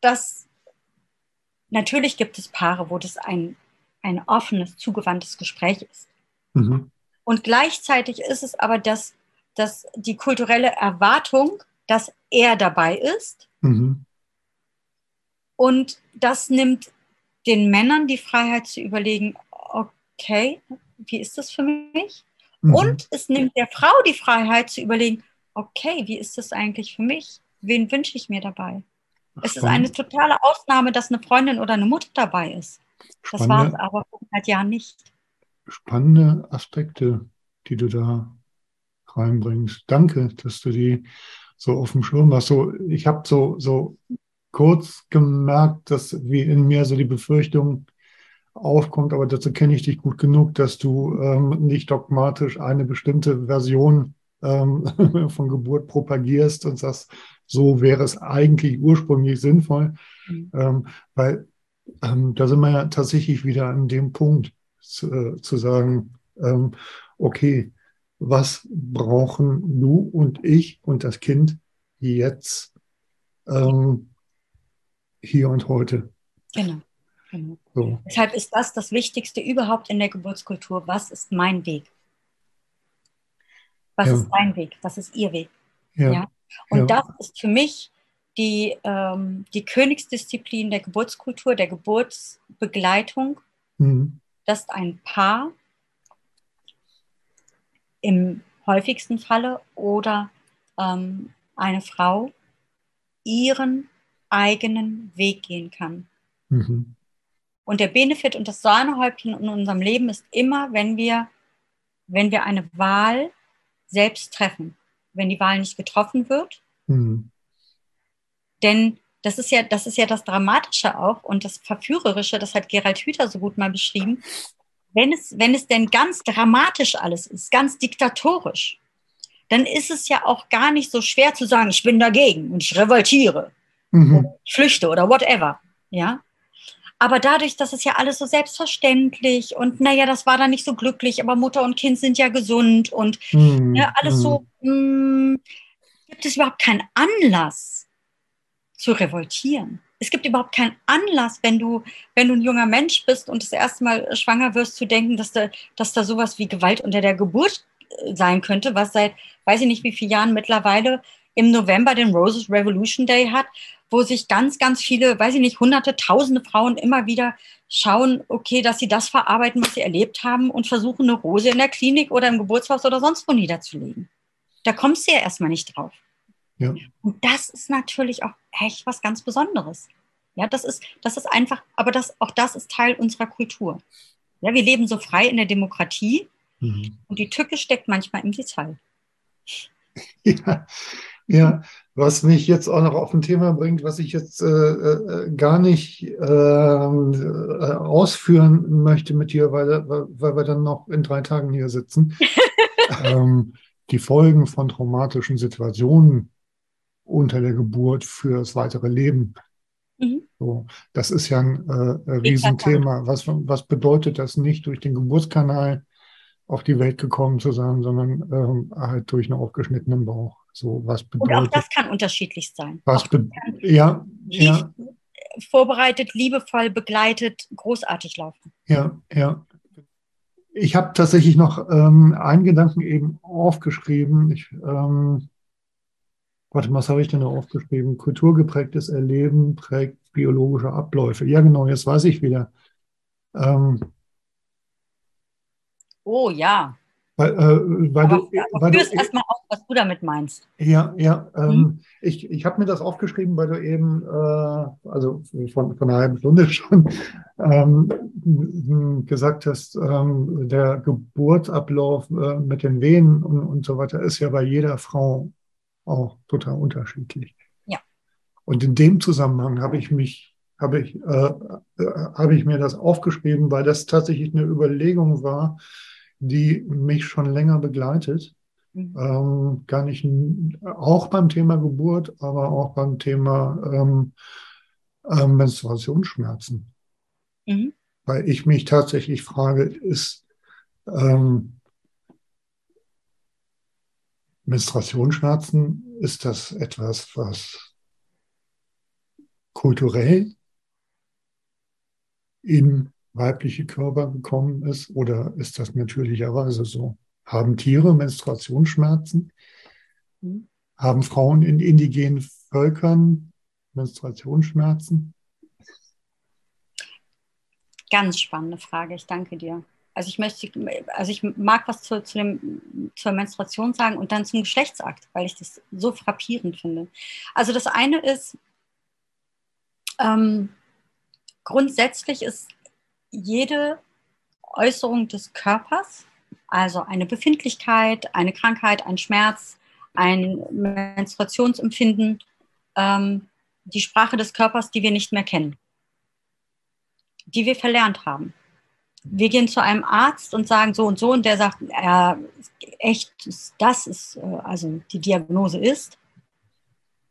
dass natürlich gibt es Paare, wo das ein, ein offenes, zugewandtes Gespräch ist. Mhm. Und gleichzeitig ist es aber das, dass die kulturelle Erwartung, dass er dabei ist. Mhm. Und das nimmt den Männern die Freiheit zu überlegen, okay, wie ist das für mich? Mhm. Und es nimmt der Frau die Freiheit zu überlegen, okay, wie ist das eigentlich für mich? Wen wünsche ich mir dabei? Es ist eine totale Ausnahme, dass eine Freundin oder eine Mutter dabei ist. Das war es aber vor 100 Jahren nicht. spannende Aspekte, die du da reinbringst. Danke, dass du die so auf dem Schirm hast. So, ich habe so, so kurz gemerkt, dass wie in mir so die Befürchtung aufkommt, aber dazu kenne ich dich gut genug, dass du ähm, nicht dogmatisch eine bestimmte Version ähm, von Geburt propagierst und sagst, so wäre es eigentlich ursprünglich sinnvoll, Mhm. ähm, weil ähm, da sind wir ja tatsächlich wieder an dem Punkt zu, äh, zu sagen, ähm, okay, was brauchen du und ich und das Kind jetzt ähm, hier und heute? Genau. Genau. So. Deshalb ist das das Wichtigste überhaupt in der Geburtskultur. Was ist mein Weg? Was Ja. ist dein Weg? Was ist ihr Weg? Ja, Ja. Und Ja. das ist für mich die, ähm, die Königsdisziplin der Geburtskultur, der Geburtsbegleitung, Mhm. dass ein Paar im häufigsten Falle oder ähm, eine Frau ihren eigenen Weg gehen kann. Mhm. Und der Benefit und das Sahnehäubchen in unserem Leben ist immer, wenn wir, wenn wir eine Wahl selbst treffen. Wenn die Wahl nicht getroffen wird, Mhm. Denn das ist ja, das ist ja das Dramatische auch und das Verführerische, das hat Gerald Hüther so gut mal beschrieben. Wenn es, wenn es denn ganz dramatisch alles ist, ganz diktatorisch, dann ist es ja auch gar nicht so schwer zu sagen, ich bin dagegen und ich revoltiere, Mhm. ich flüchte oder whatever. Ja. Aber dadurch, dass es ja alles so selbstverständlich und naja, das war dann nicht so glücklich, aber Mutter und Kind sind ja gesund und Mhm. ja, alles so, mh, gibt es überhaupt keinen Anlass zu revoltieren. Es gibt überhaupt keinen Anlass, wenn du, wenn du ein junger Mensch bist und das erste Mal schwanger wirst, zu denken, dass da, dass da sowas wie Gewalt unter der Geburt äh, sein könnte, was seit, weiß ich nicht wie vielen Jahren mittlerweile im November den Roses Revolution Day hat, wo sich ganz, ganz viele, weiß ich nicht, hunderte, tausende Frauen immer wieder schauen, okay, dass sie das verarbeiten, was sie erlebt haben und versuchen, eine Rose in der Klinik oder im Geburtshaus oder sonst wo niederzulegen. Da kommst du ja erstmal nicht drauf. Ja. Und das ist natürlich auch echt was ganz Besonderes. Ja, das ist, das ist einfach, aber das, auch das ist Teil unserer Kultur. Ja, wir leben so frei in der Demokratie Mhm. und die Tücke steckt manchmal im Detail. Ja, ja, was mich jetzt auch noch auf ein Thema bringt, was ich jetzt äh, äh, gar nicht ähm, äh, ausführen möchte mit dir, weil, weil wir dann noch in drei Tagen hier sitzen. ähm, die Folgen von traumatischen Situationen unter der Geburt für das weitere Leben. Mhm. So, das ist ja ein äh, Riesenthema. Was, was bedeutet das nicht durch den Geburtskanal auf die Welt gekommen zu sein, sondern ähm, halt durch einen aufgeschnittenen Bauch. So, was Und auch bedeutet das kann unterschiedlich sein. was be ja, ja, vorbereitet, liebevoll begleitet, großartig laufen. ja, ja. Ich habe tatsächlich noch ähm, einen Gedanken eben aufgeschrieben. Ich, ähm, warte, was habe ich denn da aufgeschrieben? Kulturgeprägtes Erleben prägt biologische Abläufe. Ja, genau, jetzt weiß ich wieder. Ähm, Oh ja. Weil, äh, weil Aber, du, aber weil du, erstmal aus, was du damit meinst. Ja, ja. Ähm, Mhm. Ich, ich habe mir das aufgeschrieben, weil du eben, äh, also von, von einer halben Stunde schon, ähm, gesagt hast, ähm, der Geburtsablauf äh, mit den Wehen und, und so weiter ist ja bei jeder Frau auch total unterschiedlich. Ja. Und in dem Zusammenhang habe ich mich, habe ich, äh, äh, habe ich mir das aufgeschrieben, weil das tatsächlich eine Überlegung war, die mich schon länger begleitet. Mhm. Ähm, gar nicht n- auch beim Thema Geburt, aber auch beim Thema ähm, ähm, Menstruationsschmerzen. Mhm. Weil ich mich tatsächlich frage, ist ähm, Menstruationsschmerzen, ist das etwas, was kulturell in weibliche Körper gekommen ist oder ist das natürlicherweise so? Haben Tiere Menstruationsschmerzen? Haben Frauen in indigenen Völkern Menstruationsschmerzen? Ganz spannende Frage, ich danke dir. Also ich möchte, also ich mag was zu, zu dem, zur Menstruation sagen und dann zum Geschlechtsakt, weil ich das so frappierend finde. Also das eine ist, ähm, grundsätzlich ist jede Äußerung des Körpers, also eine Befindlichkeit, eine Krankheit, ein Schmerz, ein Menstruationsempfinden, ähm, die Sprache des Körpers, die wir nicht mehr kennen, die wir verlernt haben. Wir gehen zu einem Arzt und sagen so und so und der sagt, ja, echt, das ist, äh, also die Diagnose ist,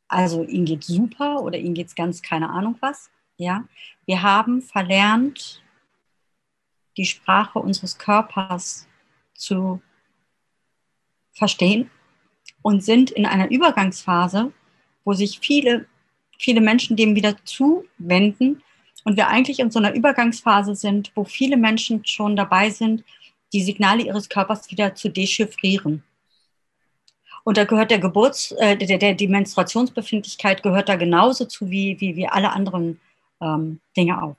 also ihnen geht super oder ihnen geht es ganz keine Ahnung was. Ja, wir haben verlernt, die Sprache unseres Körpers zu verstehen und sind in einer Übergangsphase, wo sich viele, viele Menschen dem wieder zuwenden und wir eigentlich in so einer Übergangsphase sind, wo viele Menschen schon dabei sind, die Signale ihres Körpers wieder zu dechiffrieren. Und da gehört der Geburts, äh, der, der, die Menstruationsbefindlichkeit gehört da genauso zu wie, wie, wie alle anderen ähm, Dinge auch.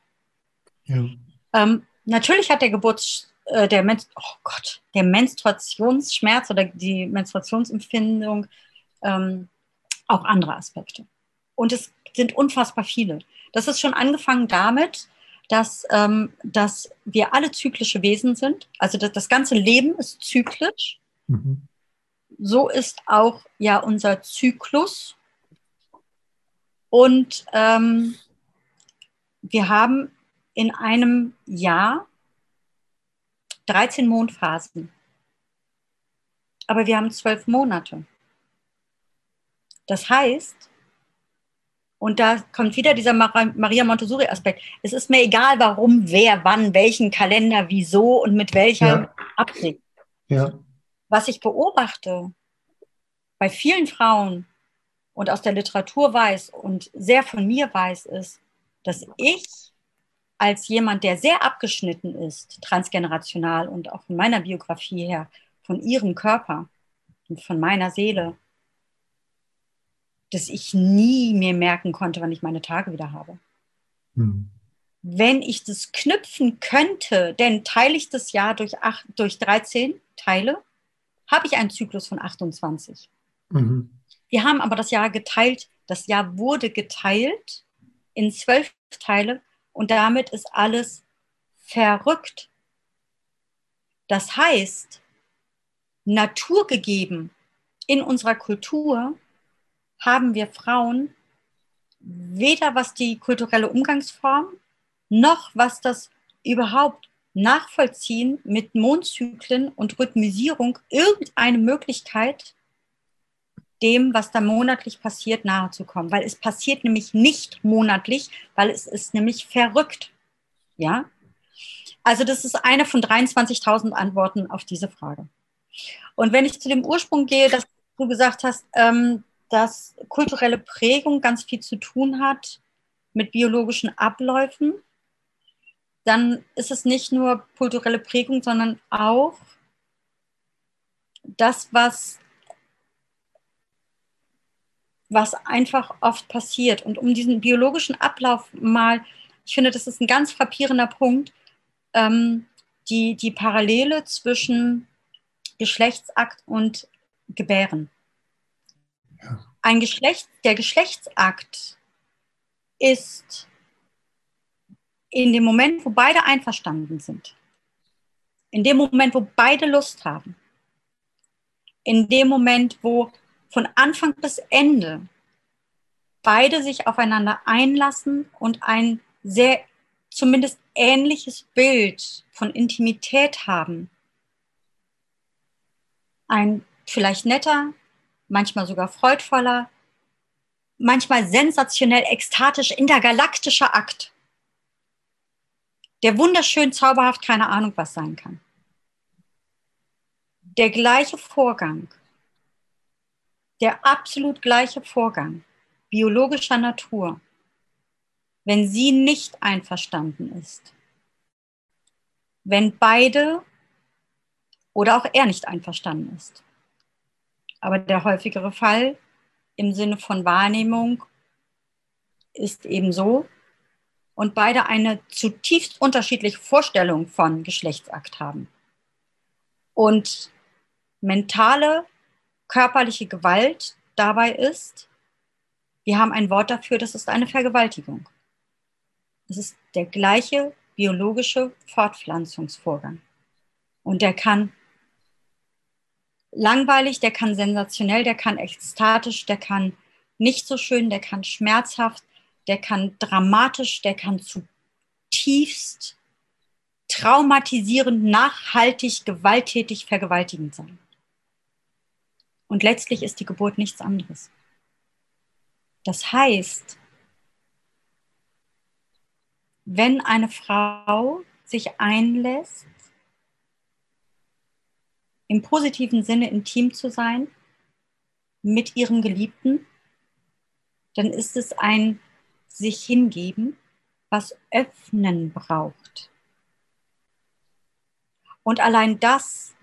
Ja. Ähm, natürlich hat der Geburts, äh, der, Men oh Gott, der Menstruationsschmerz oder die Menstruationsempfindung ähm, auch andere Aspekte. Und es sind unfassbar viele. Das ist schon angefangen damit, dass, ähm, dass wir alle zyklische Wesen sind. Also das, das ganze Leben ist zyklisch. Mhm. So ist auch ja unser Zyklus. Und ähm, wir haben in einem Jahr 13 Mondphasen. Aber wir haben zwölf Monate. Das heißt, und da kommt wieder dieser Maria Montessori-Aspekt. Es ist mir egal, warum, wer, wann, welchen Kalender, wieso und mit welcher Ja. Absicht. Ja. Was ich beobachte bei vielen Frauen und aus der Literatur weiß und sehr von mir weiß, ist, dass ich als jemand, der sehr abgeschnitten ist, transgenerational und auch von meiner Biografie her, von ihrem Körper und von meiner Seele, dass ich nie mir merken konnte, wann ich meine Tage wieder habe. Mhm. Wenn ich das knüpfen könnte, denn teile ich das Jahr durch, acht, durch 13 Teile, habe ich einen Zyklus von 28. Mhm. Wir haben aber das Jahr geteilt, das Jahr wurde geteilt in zwölf Teile und damit ist alles verrückt. Das heißt, naturgegeben in unserer Kultur haben wir Frauen weder was die kulturelle Umgangsform noch was das überhaupt Nachvollziehen mit Mondzyklen und Rhythmisierung irgendeine Möglichkeit, dem, was da monatlich passiert, nahe zu kommen. Weil es passiert nämlich nicht monatlich, weil es ist nämlich verrückt. Ja? Also das ist eine von 23.000 Antworten auf diese Frage. Und wenn ich zu dem Ursprung gehe, dass du gesagt hast, ähm, dass kulturelle Prägung ganz viel zu tun hat mit biologischen Abläufen, dann ist es nicht nur kulturelle Prägung, sondern auch das, was, was einfach oft passiert. Und um diesen biologischen Ablauf mal, ich finde, das ist ein ganz frappierender Punkt. Ähm, die, die Parallele zwischen Geschlechtsakt und Gebären. Ja. Ein Geschlecht, der Geschlechtsakt ist in dem Moment, wo beide einverstanden sind, in dem Moment, wo beide Lust haben, in dem Moment, wo von Anfang bis Ende beide sich aufeinander einlassen und ein sehr zumindest ähnliches Bild von Intimität haben. Ein vielleicht netter, manchmal sogar freudvoller, manchmal sensationell ekstatisch intergalaktischer Akt, der wunderschön zauberhaft keine Ahnung was sein kann. Der gleiche Vorgang, der absolut gleiche Vorgang biologischer Natur, wenn sie nicht einverstanden ist. Wenn beide oder auch er nicht einverstanden ist. Aber der häufigere Fall im Sinne von Wahrnehmung ist eben so und beide eine zutiefst unterschiedliche Vorstellung von Geschlechtsakt haben. Und mentale, körperliche Gewalt dabei ist, wir haben ein Wort dafür, das ist eine Vergewaltigung. Es ist der gleiche biologische Fortpflanzungsvorgang. Und der kann langweilig, der kann sensationell, der kann ekstatisch, der kann nicht so schön, der kann schmerzhaft, der kann dramatisch, der kann zutiefst traumatisierend, nachhaltig, gewalttätig, vergewaltigend sein. Und letztlich ist die Geburt nichts anderes. Das heißt, wenn eine Frau sich einlässt, im positiven Sinne intim zu sein mit ihrem Geliebten, dann ist es ein sich hingeben, was öffnen braucht. Und allein das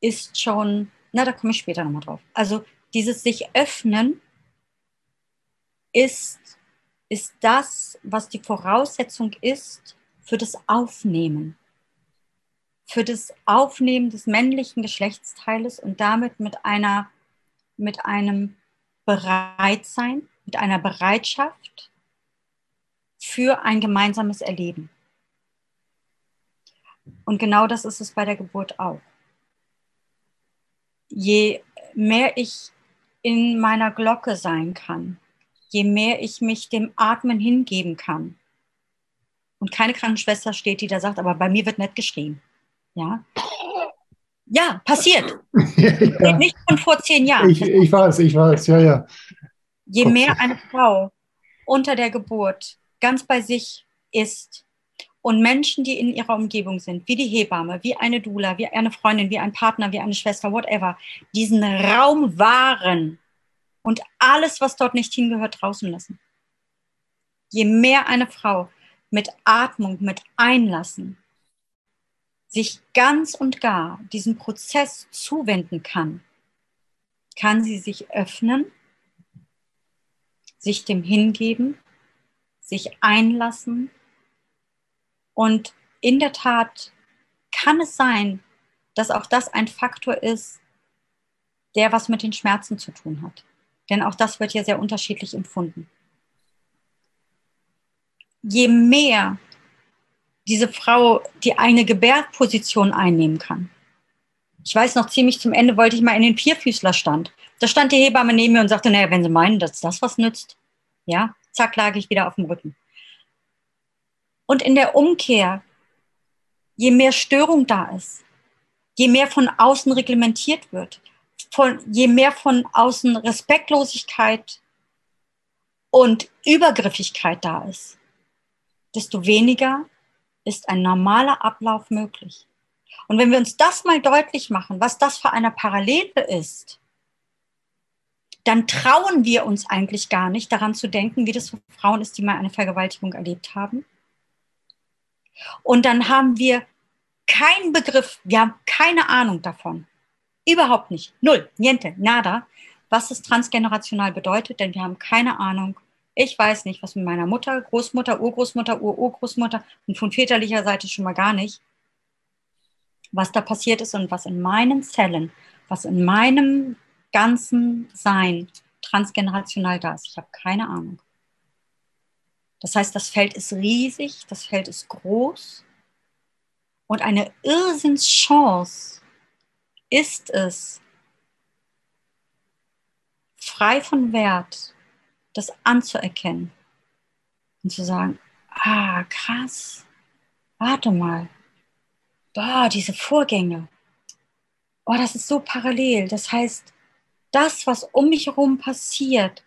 ist schon, na, da komme ich später nochmal drauf. Also dieses sich öffnen ist ist das, was die Voraussetzung ist für das Aufnehmen. Für das Aufnehmen des männlichen Geschlechtsteiles und damit mit einer, mit einem Bereitsein, mit einer Bereitschaft für ein gemeinsames Erleben. Und genau das ist es bei der Geburt auch. Je mehr ich in meiner Glocke sein kann, je mehr ich mich dem Atmen hingeben kann. Und keine Krankenschwester steht, die da sagt, aber bei mir wird nicht geschrien. Ja, ja passiert. ja. Nicht von vor zehn Jahren. Ich, ich weiß, ich weiß, ja, ja. Je mehr eine Frau unter der Geburt ganz bei sich ist und Menschen, die in ihrer Umgebung sind, wie die Hebamme, wie eine Dula, wie eine Freundin, wie ein Partner, wie eine Schwester, whatever, diesen Raum wahren, und alles, was dort nicht hingehört, draußen lassen. Je mehr eine Frau mit Atmung, mit Einlassen sich ganz und gar diesem Prozess zuwenden kann, kann sie sich öffnen, sich dem hingeben, sich einlassen. Und in der Tat kann es sein, dass auch das ein Faktor ist, der was mit den Schmerzen zu tun hat. Denn auch das wird ja sehr unterschiedlich empfunden. Je mehr diese Frau die eine Gebärposition einnehmen kann. Ich weiß noch, ziemlich zum Ende wollte ich mal in den Vierfüßlerstand. Da stand die Hebamme neben mir und sagte, naja, wenn Sie meinen, dass das was nützt, ja, zack, lag ich wieder auf dem Rücken. Und in der Umkehr, je mehr Störung da ist, je mehr von außen reglementiert wird, von, je mehr von außen Respektlosigkeit und Übergriffigkeit da ist, desto weniger ist ein normaler Ablauf möglich. Und wenn wir uns das mal deutlich machen, was das für eine Parallele ist, dann trauen wir uns eigentlich gar nicht daran zu denken, wie das für Frauen ist, die mal eine Vergewaltigung erlebt haben. Und dann haben wir keinen Begriff, wir haben keine Ahnung davon, Überhaupt nicht. Null. Niente. Nada. Was es transgenerational bedeutet, denn wir haben keine Ahnung. Ich weiß nicht, was mit meiner Mutter, Großmutter, Urgroßmutter, Ururgroßmutter und von väterlicher Seite schon mal gar nicht. was da passiert ist und was in meinen Zellen, was in meinem ganzen Sein transgenerational da ist. Ich habe keine Ahnung. Das heißt, das Feld ist riesig, das Feld ist groß. Und eine Irrsinnschance ist es, frei von Wert, das anzuerkennen und zu sagen, ah, krass, warte mal, boah, diese Vorgänge, oh, das ist so parallel. Das heißt, das, was um mich herum passiert,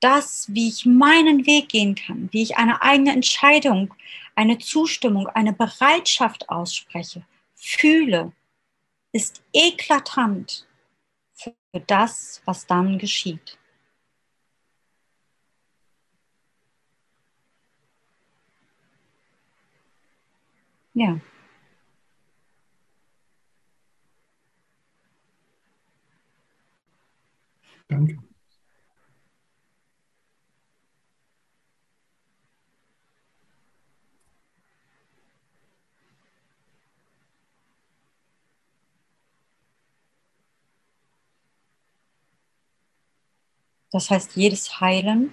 das, wie ich meinen Weg gehen kann, wie ich eine eigene Entscheidung, eine Zustimmung, eine Bereitschaft ausspreche, fühle, ist eklatant für das, was dann geschieht. Ja. Danke. Das heißt, jedes Heilen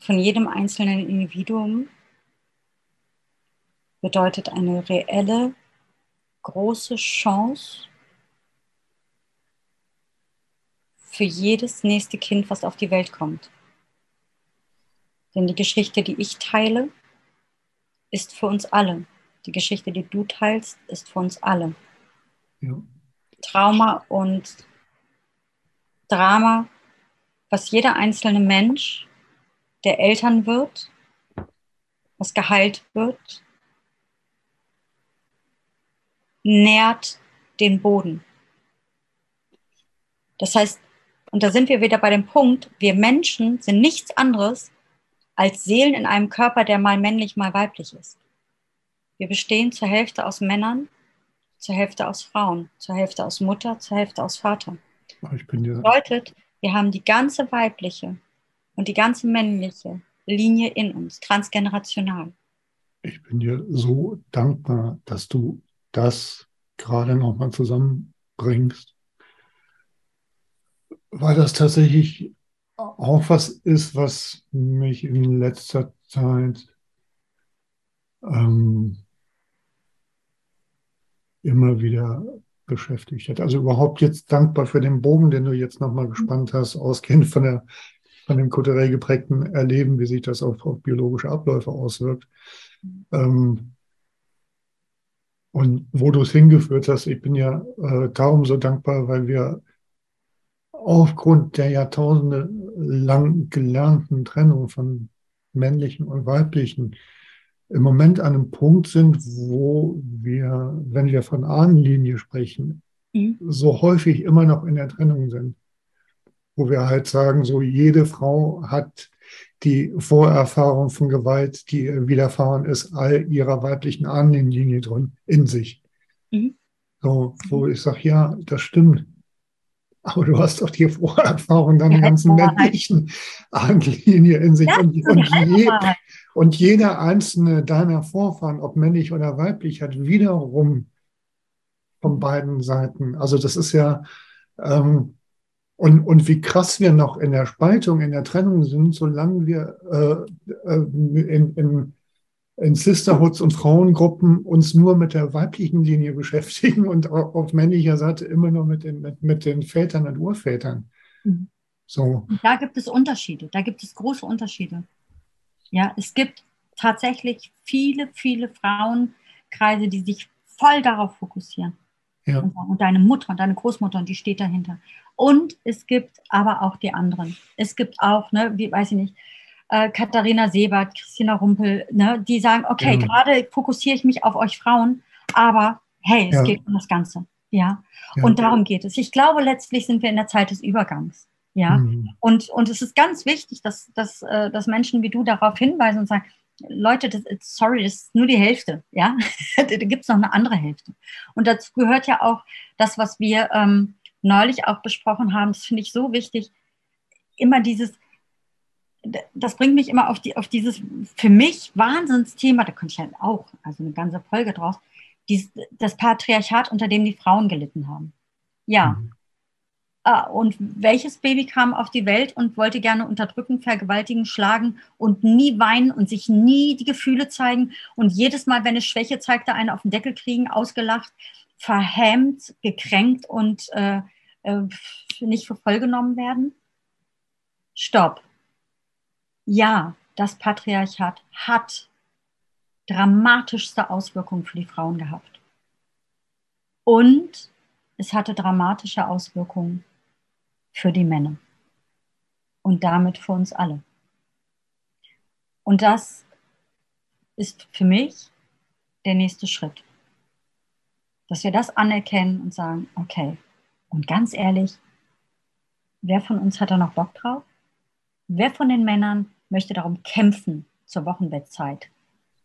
von jedem einzelnen Individuum bedeutet eine reelle, große Chance für jedes nächste Kind, was auf die Welt kommt. Denn die Geschichte, die ich teile, ist für uns alle. Die Geschichte, die du teilst, ist für uns alle. Ja. Trauma und Drama, was jeder einzelne Mensch, der Eltern wird, was geheilt wird, nährt den Boden. Das heißt, und da sind wir wieder bei dem Punkt, wir Menschen sind nichts anderes als Seelen in einem Körper, der mal männlich, mal weiblich ist. Wir bestehen zur Hälfte aus Männern, zur Hälfte aus Frauen, zur Hälfte aus Mutter, zur Hälfte aus Vater. Ich bin ja das bedeutet, wir haben die ganze weibliche und die ganze männliche Linie in uns, transgenerational. Ich bin dir so dankbar, dass du das gerade nochmal zusammenbringst, weil das tatsächlich auch was ist, was mich in letzter Zeit ähm, immer wieder beschäftigt hat. Also überhaupt jetzt dankbar für den Bogen, den du jetzt nochmal gespannt hast, ausgehend von, der, von dem kulturell geprägten Erleben, wie sich das auf, auf biologische Abläufe auswirkt. Ähm, und wo du es hingeführt hast, ich bin ja äh, darum so dankbar, weil wir aufgrund der Jahrtausende lang gelernten Trennung von männlichen und weiblichen im Moment an einem Punkt sind, wo wir, wenn wir von Ahnenlinie sprechen, mhm. so häufig immer noch in der Trennung sind. Wo wir halt sagen, so jede Frau hat die Vorerfahrung von Gewalt, die widerfahren ist, all ihrer weiblichen Ahnenlinie drin, in sich. Mhm. So, wo ich sage, ja, das stimmt. Aber du hast doch die Vorerfahrung deiner ja, ganzen männlichen Ahnenlinie in sich. Ja, und, und, je, und jeder einzelne deiner Vorfahren, ob männlich oder weiblich, hat wiederum von beiden Seiten. Also das ist ja, ähm, und, und wie krass wir noch in der Spaltung, in der Trennung sind, solange wir äh, äh, in, in, in Sisterhoods und Frauengruppen uns nur mit der weiblichen Linie beschäftigen und auf männlicher Seite immer nur mit den, mit, mit den Vätern und Urvätern. Mhm. So. Da gibt es Unterschiede, da gibt es große Unterschiede. Ja, es gibt tatsächlich viele, viele Frauenkreise, die sich voll darauf fokussieren. Ja. Und, deine Mutter und deine Großmutter, die steht dahinter. Und es gibt aber auch die anderen. Es gibt auch, ne, wie weiß ich nicht, äh, Katharina Sebert, Christina Rumpel, ne, die sagen, okay, ja. gerade fokussiere ich mich auf euch Frauen, aber hey, es ja. geht um das Ganze. Ja? ja? Und darum geht es. Ich glaube, letztlich sind wir in der Zeit des Übergangs. Ja, mhm. und, und es ist ganz wichtig, dass, dass, äh, dass Menschen wie du darauf hinweisen und sagen, Leute, das, sorry, das ist nur die Hälfte, ja. da gibt es noch eine andere Hälfte. Und dazu gehört ja auch das, was wir ähm, neulich auch besprochen haben, das finde ich so wichtig, immer dieses, das bringt mich immer auf, die, auf dieses für mich Wahnsinnsthema, da könnte ich halt auch, also eine ganze Folge draus, dies, das Patriarchat, unter dem die Frauen gelitten haben. Ja. Mhm. Ah, und welches Baby kam auf die Welt und wollte gerne unterdrücken, vergewaltigen, schlagen und nie weinen und sich nie die Gefühle zeigen und jedes Mal, wenn es Schwäche zeigte, einen auf den Deckel kriegen, ausgelacht, verhemmt, gekränkt und äh, äh, nicht für voll werden? Stopp. Ja, das Patriarchat hat dramatischste Auswirkungen für die Frauen gehabt. Und es hatte dramatische Auswirkungen für die Männer und damit für uns alle. Und das ist für mich der nächste Schritt, dass wir das anerkennen und sagen, okay, und ganz ehrlich, wer von uns hat da noch Bock drauf? Wer von den Männern möchte darum kämpfen, zur Wochenbettzeit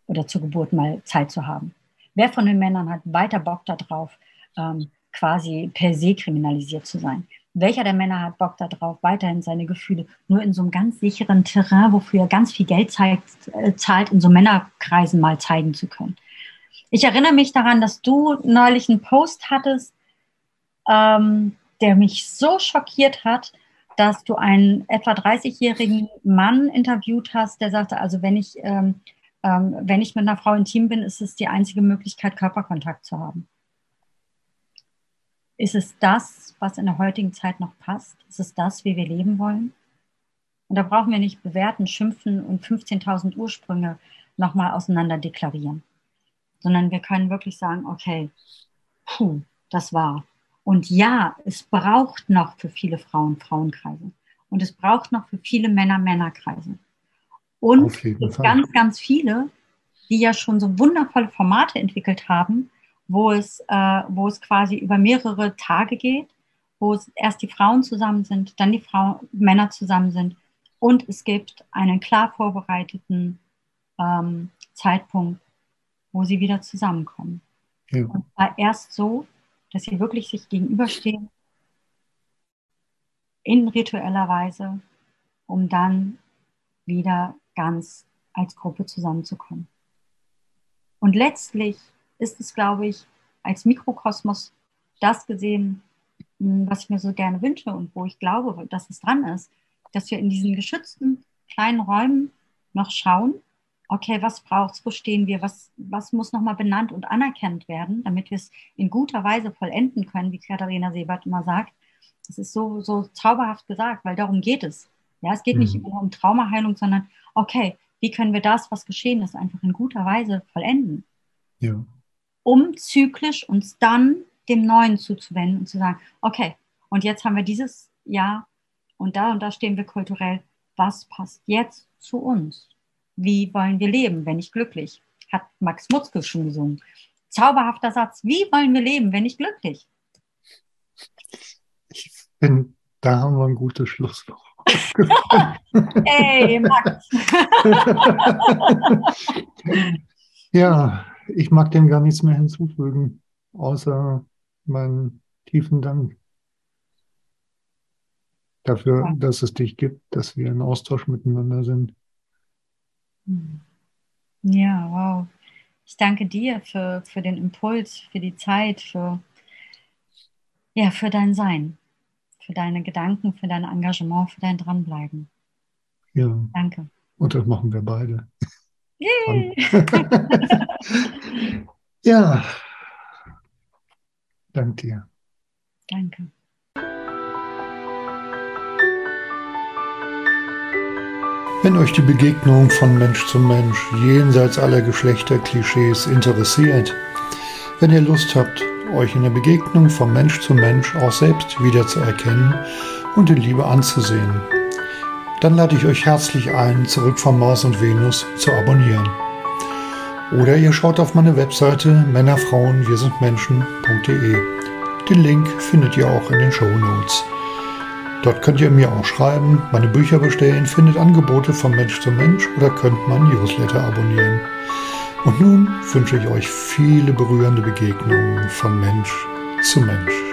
oder zur Geburt mal Zeit zu haben? Wer von den Männern hat weiter Bock darauf, ähm, quasi per se kriminalisiert zu sein? Welcher der Männer hat Bock darauf, weiterhin seine Gefühle nur in so einem ganz sicheren Terrain, wofür er ganz viel Geld zeigt, äh, zahlt, in so Männerkreisen mal zeigen zu können? Ich erinnere mich daran, dass du neulich einen Post hattest, ähm, der mich so schockiert hat, dass du einen etwa 30-jährigen Mann interviewt hast, der sagte, also wenn ich, ähm, ähm, wenn ich mit einer Frau intim bin, ist es die einzige Möglichkeit, Körperkontakt zu haben. Ist es das, was in der heutigen Zeit noch passt? Ist es das, wie wir leben wollen? Und da brauchen wir nicht bewerten, schimpfen und 15.000 Ursprünge nochmal auseinander deklarieren, sondern wir können wirklich sagen, okay, puh, das war. Und ja, es braucht noch für viele Frauen Frauenkreise. Und es braucht noch für viele Männer Männerkreise. Und ganz, ganz viele, die ja schon so wundervolle Formate entwickelt haben, wo es, äh, wo es quasi über mehrere Tage geht, wo es erst die Frauen zusammen sind, dann die Frauen, Männer zusammen sind. Und es gibt einen klar vorbereiteten ähm, Zeitpunkt, wo sie wieder zusammenkommen. Ja. Und zwar erst so, dass sie wirklich sich gegenüberstehen, in ritueller Weise, um dann wieder ganz als Gruppe zusammenzukommen. Und letztlich ist es, glaube ich, als Mikrokosmos das gesehen, hm, was ich mir so gerne wünsche und wo ich glaube, dass es dran ist, dass wir in diesen geschützten kleinen Räumen noch schauen, okay, was braucht es, wo stehen wir, was, was muss nochmal benannt und anerkannt werden, damit wir es in guter Weise vollenden können, wie Katharina Sebert immer sagt. Das ist so, so zauberhaft gesagt, weil darum geht es. Ja, es geht mhm. nicht nur um Traumaheilung, sondern okay, wie können wir das, was geschehen ist, einfach in guter Weise vollenden? Ja. Um zyklisch uns dann dem Neuen zuzuwenden und zu sagen, okay, und jetzt haben wir dieses Jahr und da und da stehen wir kulturell. Was passt jetzt zu uns? Wie wollen wir leben, wenn nicht glücklich? Hat Max Mutzke schon gesungen. Zauberhafter Satz. Wie wollen wir leben, wenn nicht glücklich? Ich finde, da haben wir ein gutes Schlusswort. Ey, Max. ja, ich mag dem gar nichts mehr hinzufügen, außer meinen tiefen Dank dafür, ja. dass es dich gibt, dass wir in Austausch miteinander sind. Ja, wow. Ich danke dir für, für den Impuls, für die Zeit, für, ja, für dein Sein, für deine Gedanken, für dein Engagement, für dein Dranbleiben. Ja. Danke. Und das machen wir beide. Yay. ja. Danke dir. Danke. Wenn euch die Begegnung von Mensch zu Mensch jenseits aller Geschlechterklischees interessiert, wenn ihr Lust habt, euch in der Begegnung von Mensch zu Mensch auch selbst wiederzuerkennen und in Liebe anzusehen, dann lade ich euch herzlich ein, zurück von Mars und Venus zu abonnieren. Oder ihr schaut auf meine Webseite Männerfrauen wir sind Menschen.de. Den Link findet ihr auch in den Show Notes. Dort könnt ihr mir auch schreiben, meine Bücher bestellen, findet Angebote von Mensch zu Mensch oder könnt mein Newsletter abonnieren. Und nun wünsche ich euch viele berührende Begegnungen von Mensch zu Mensch.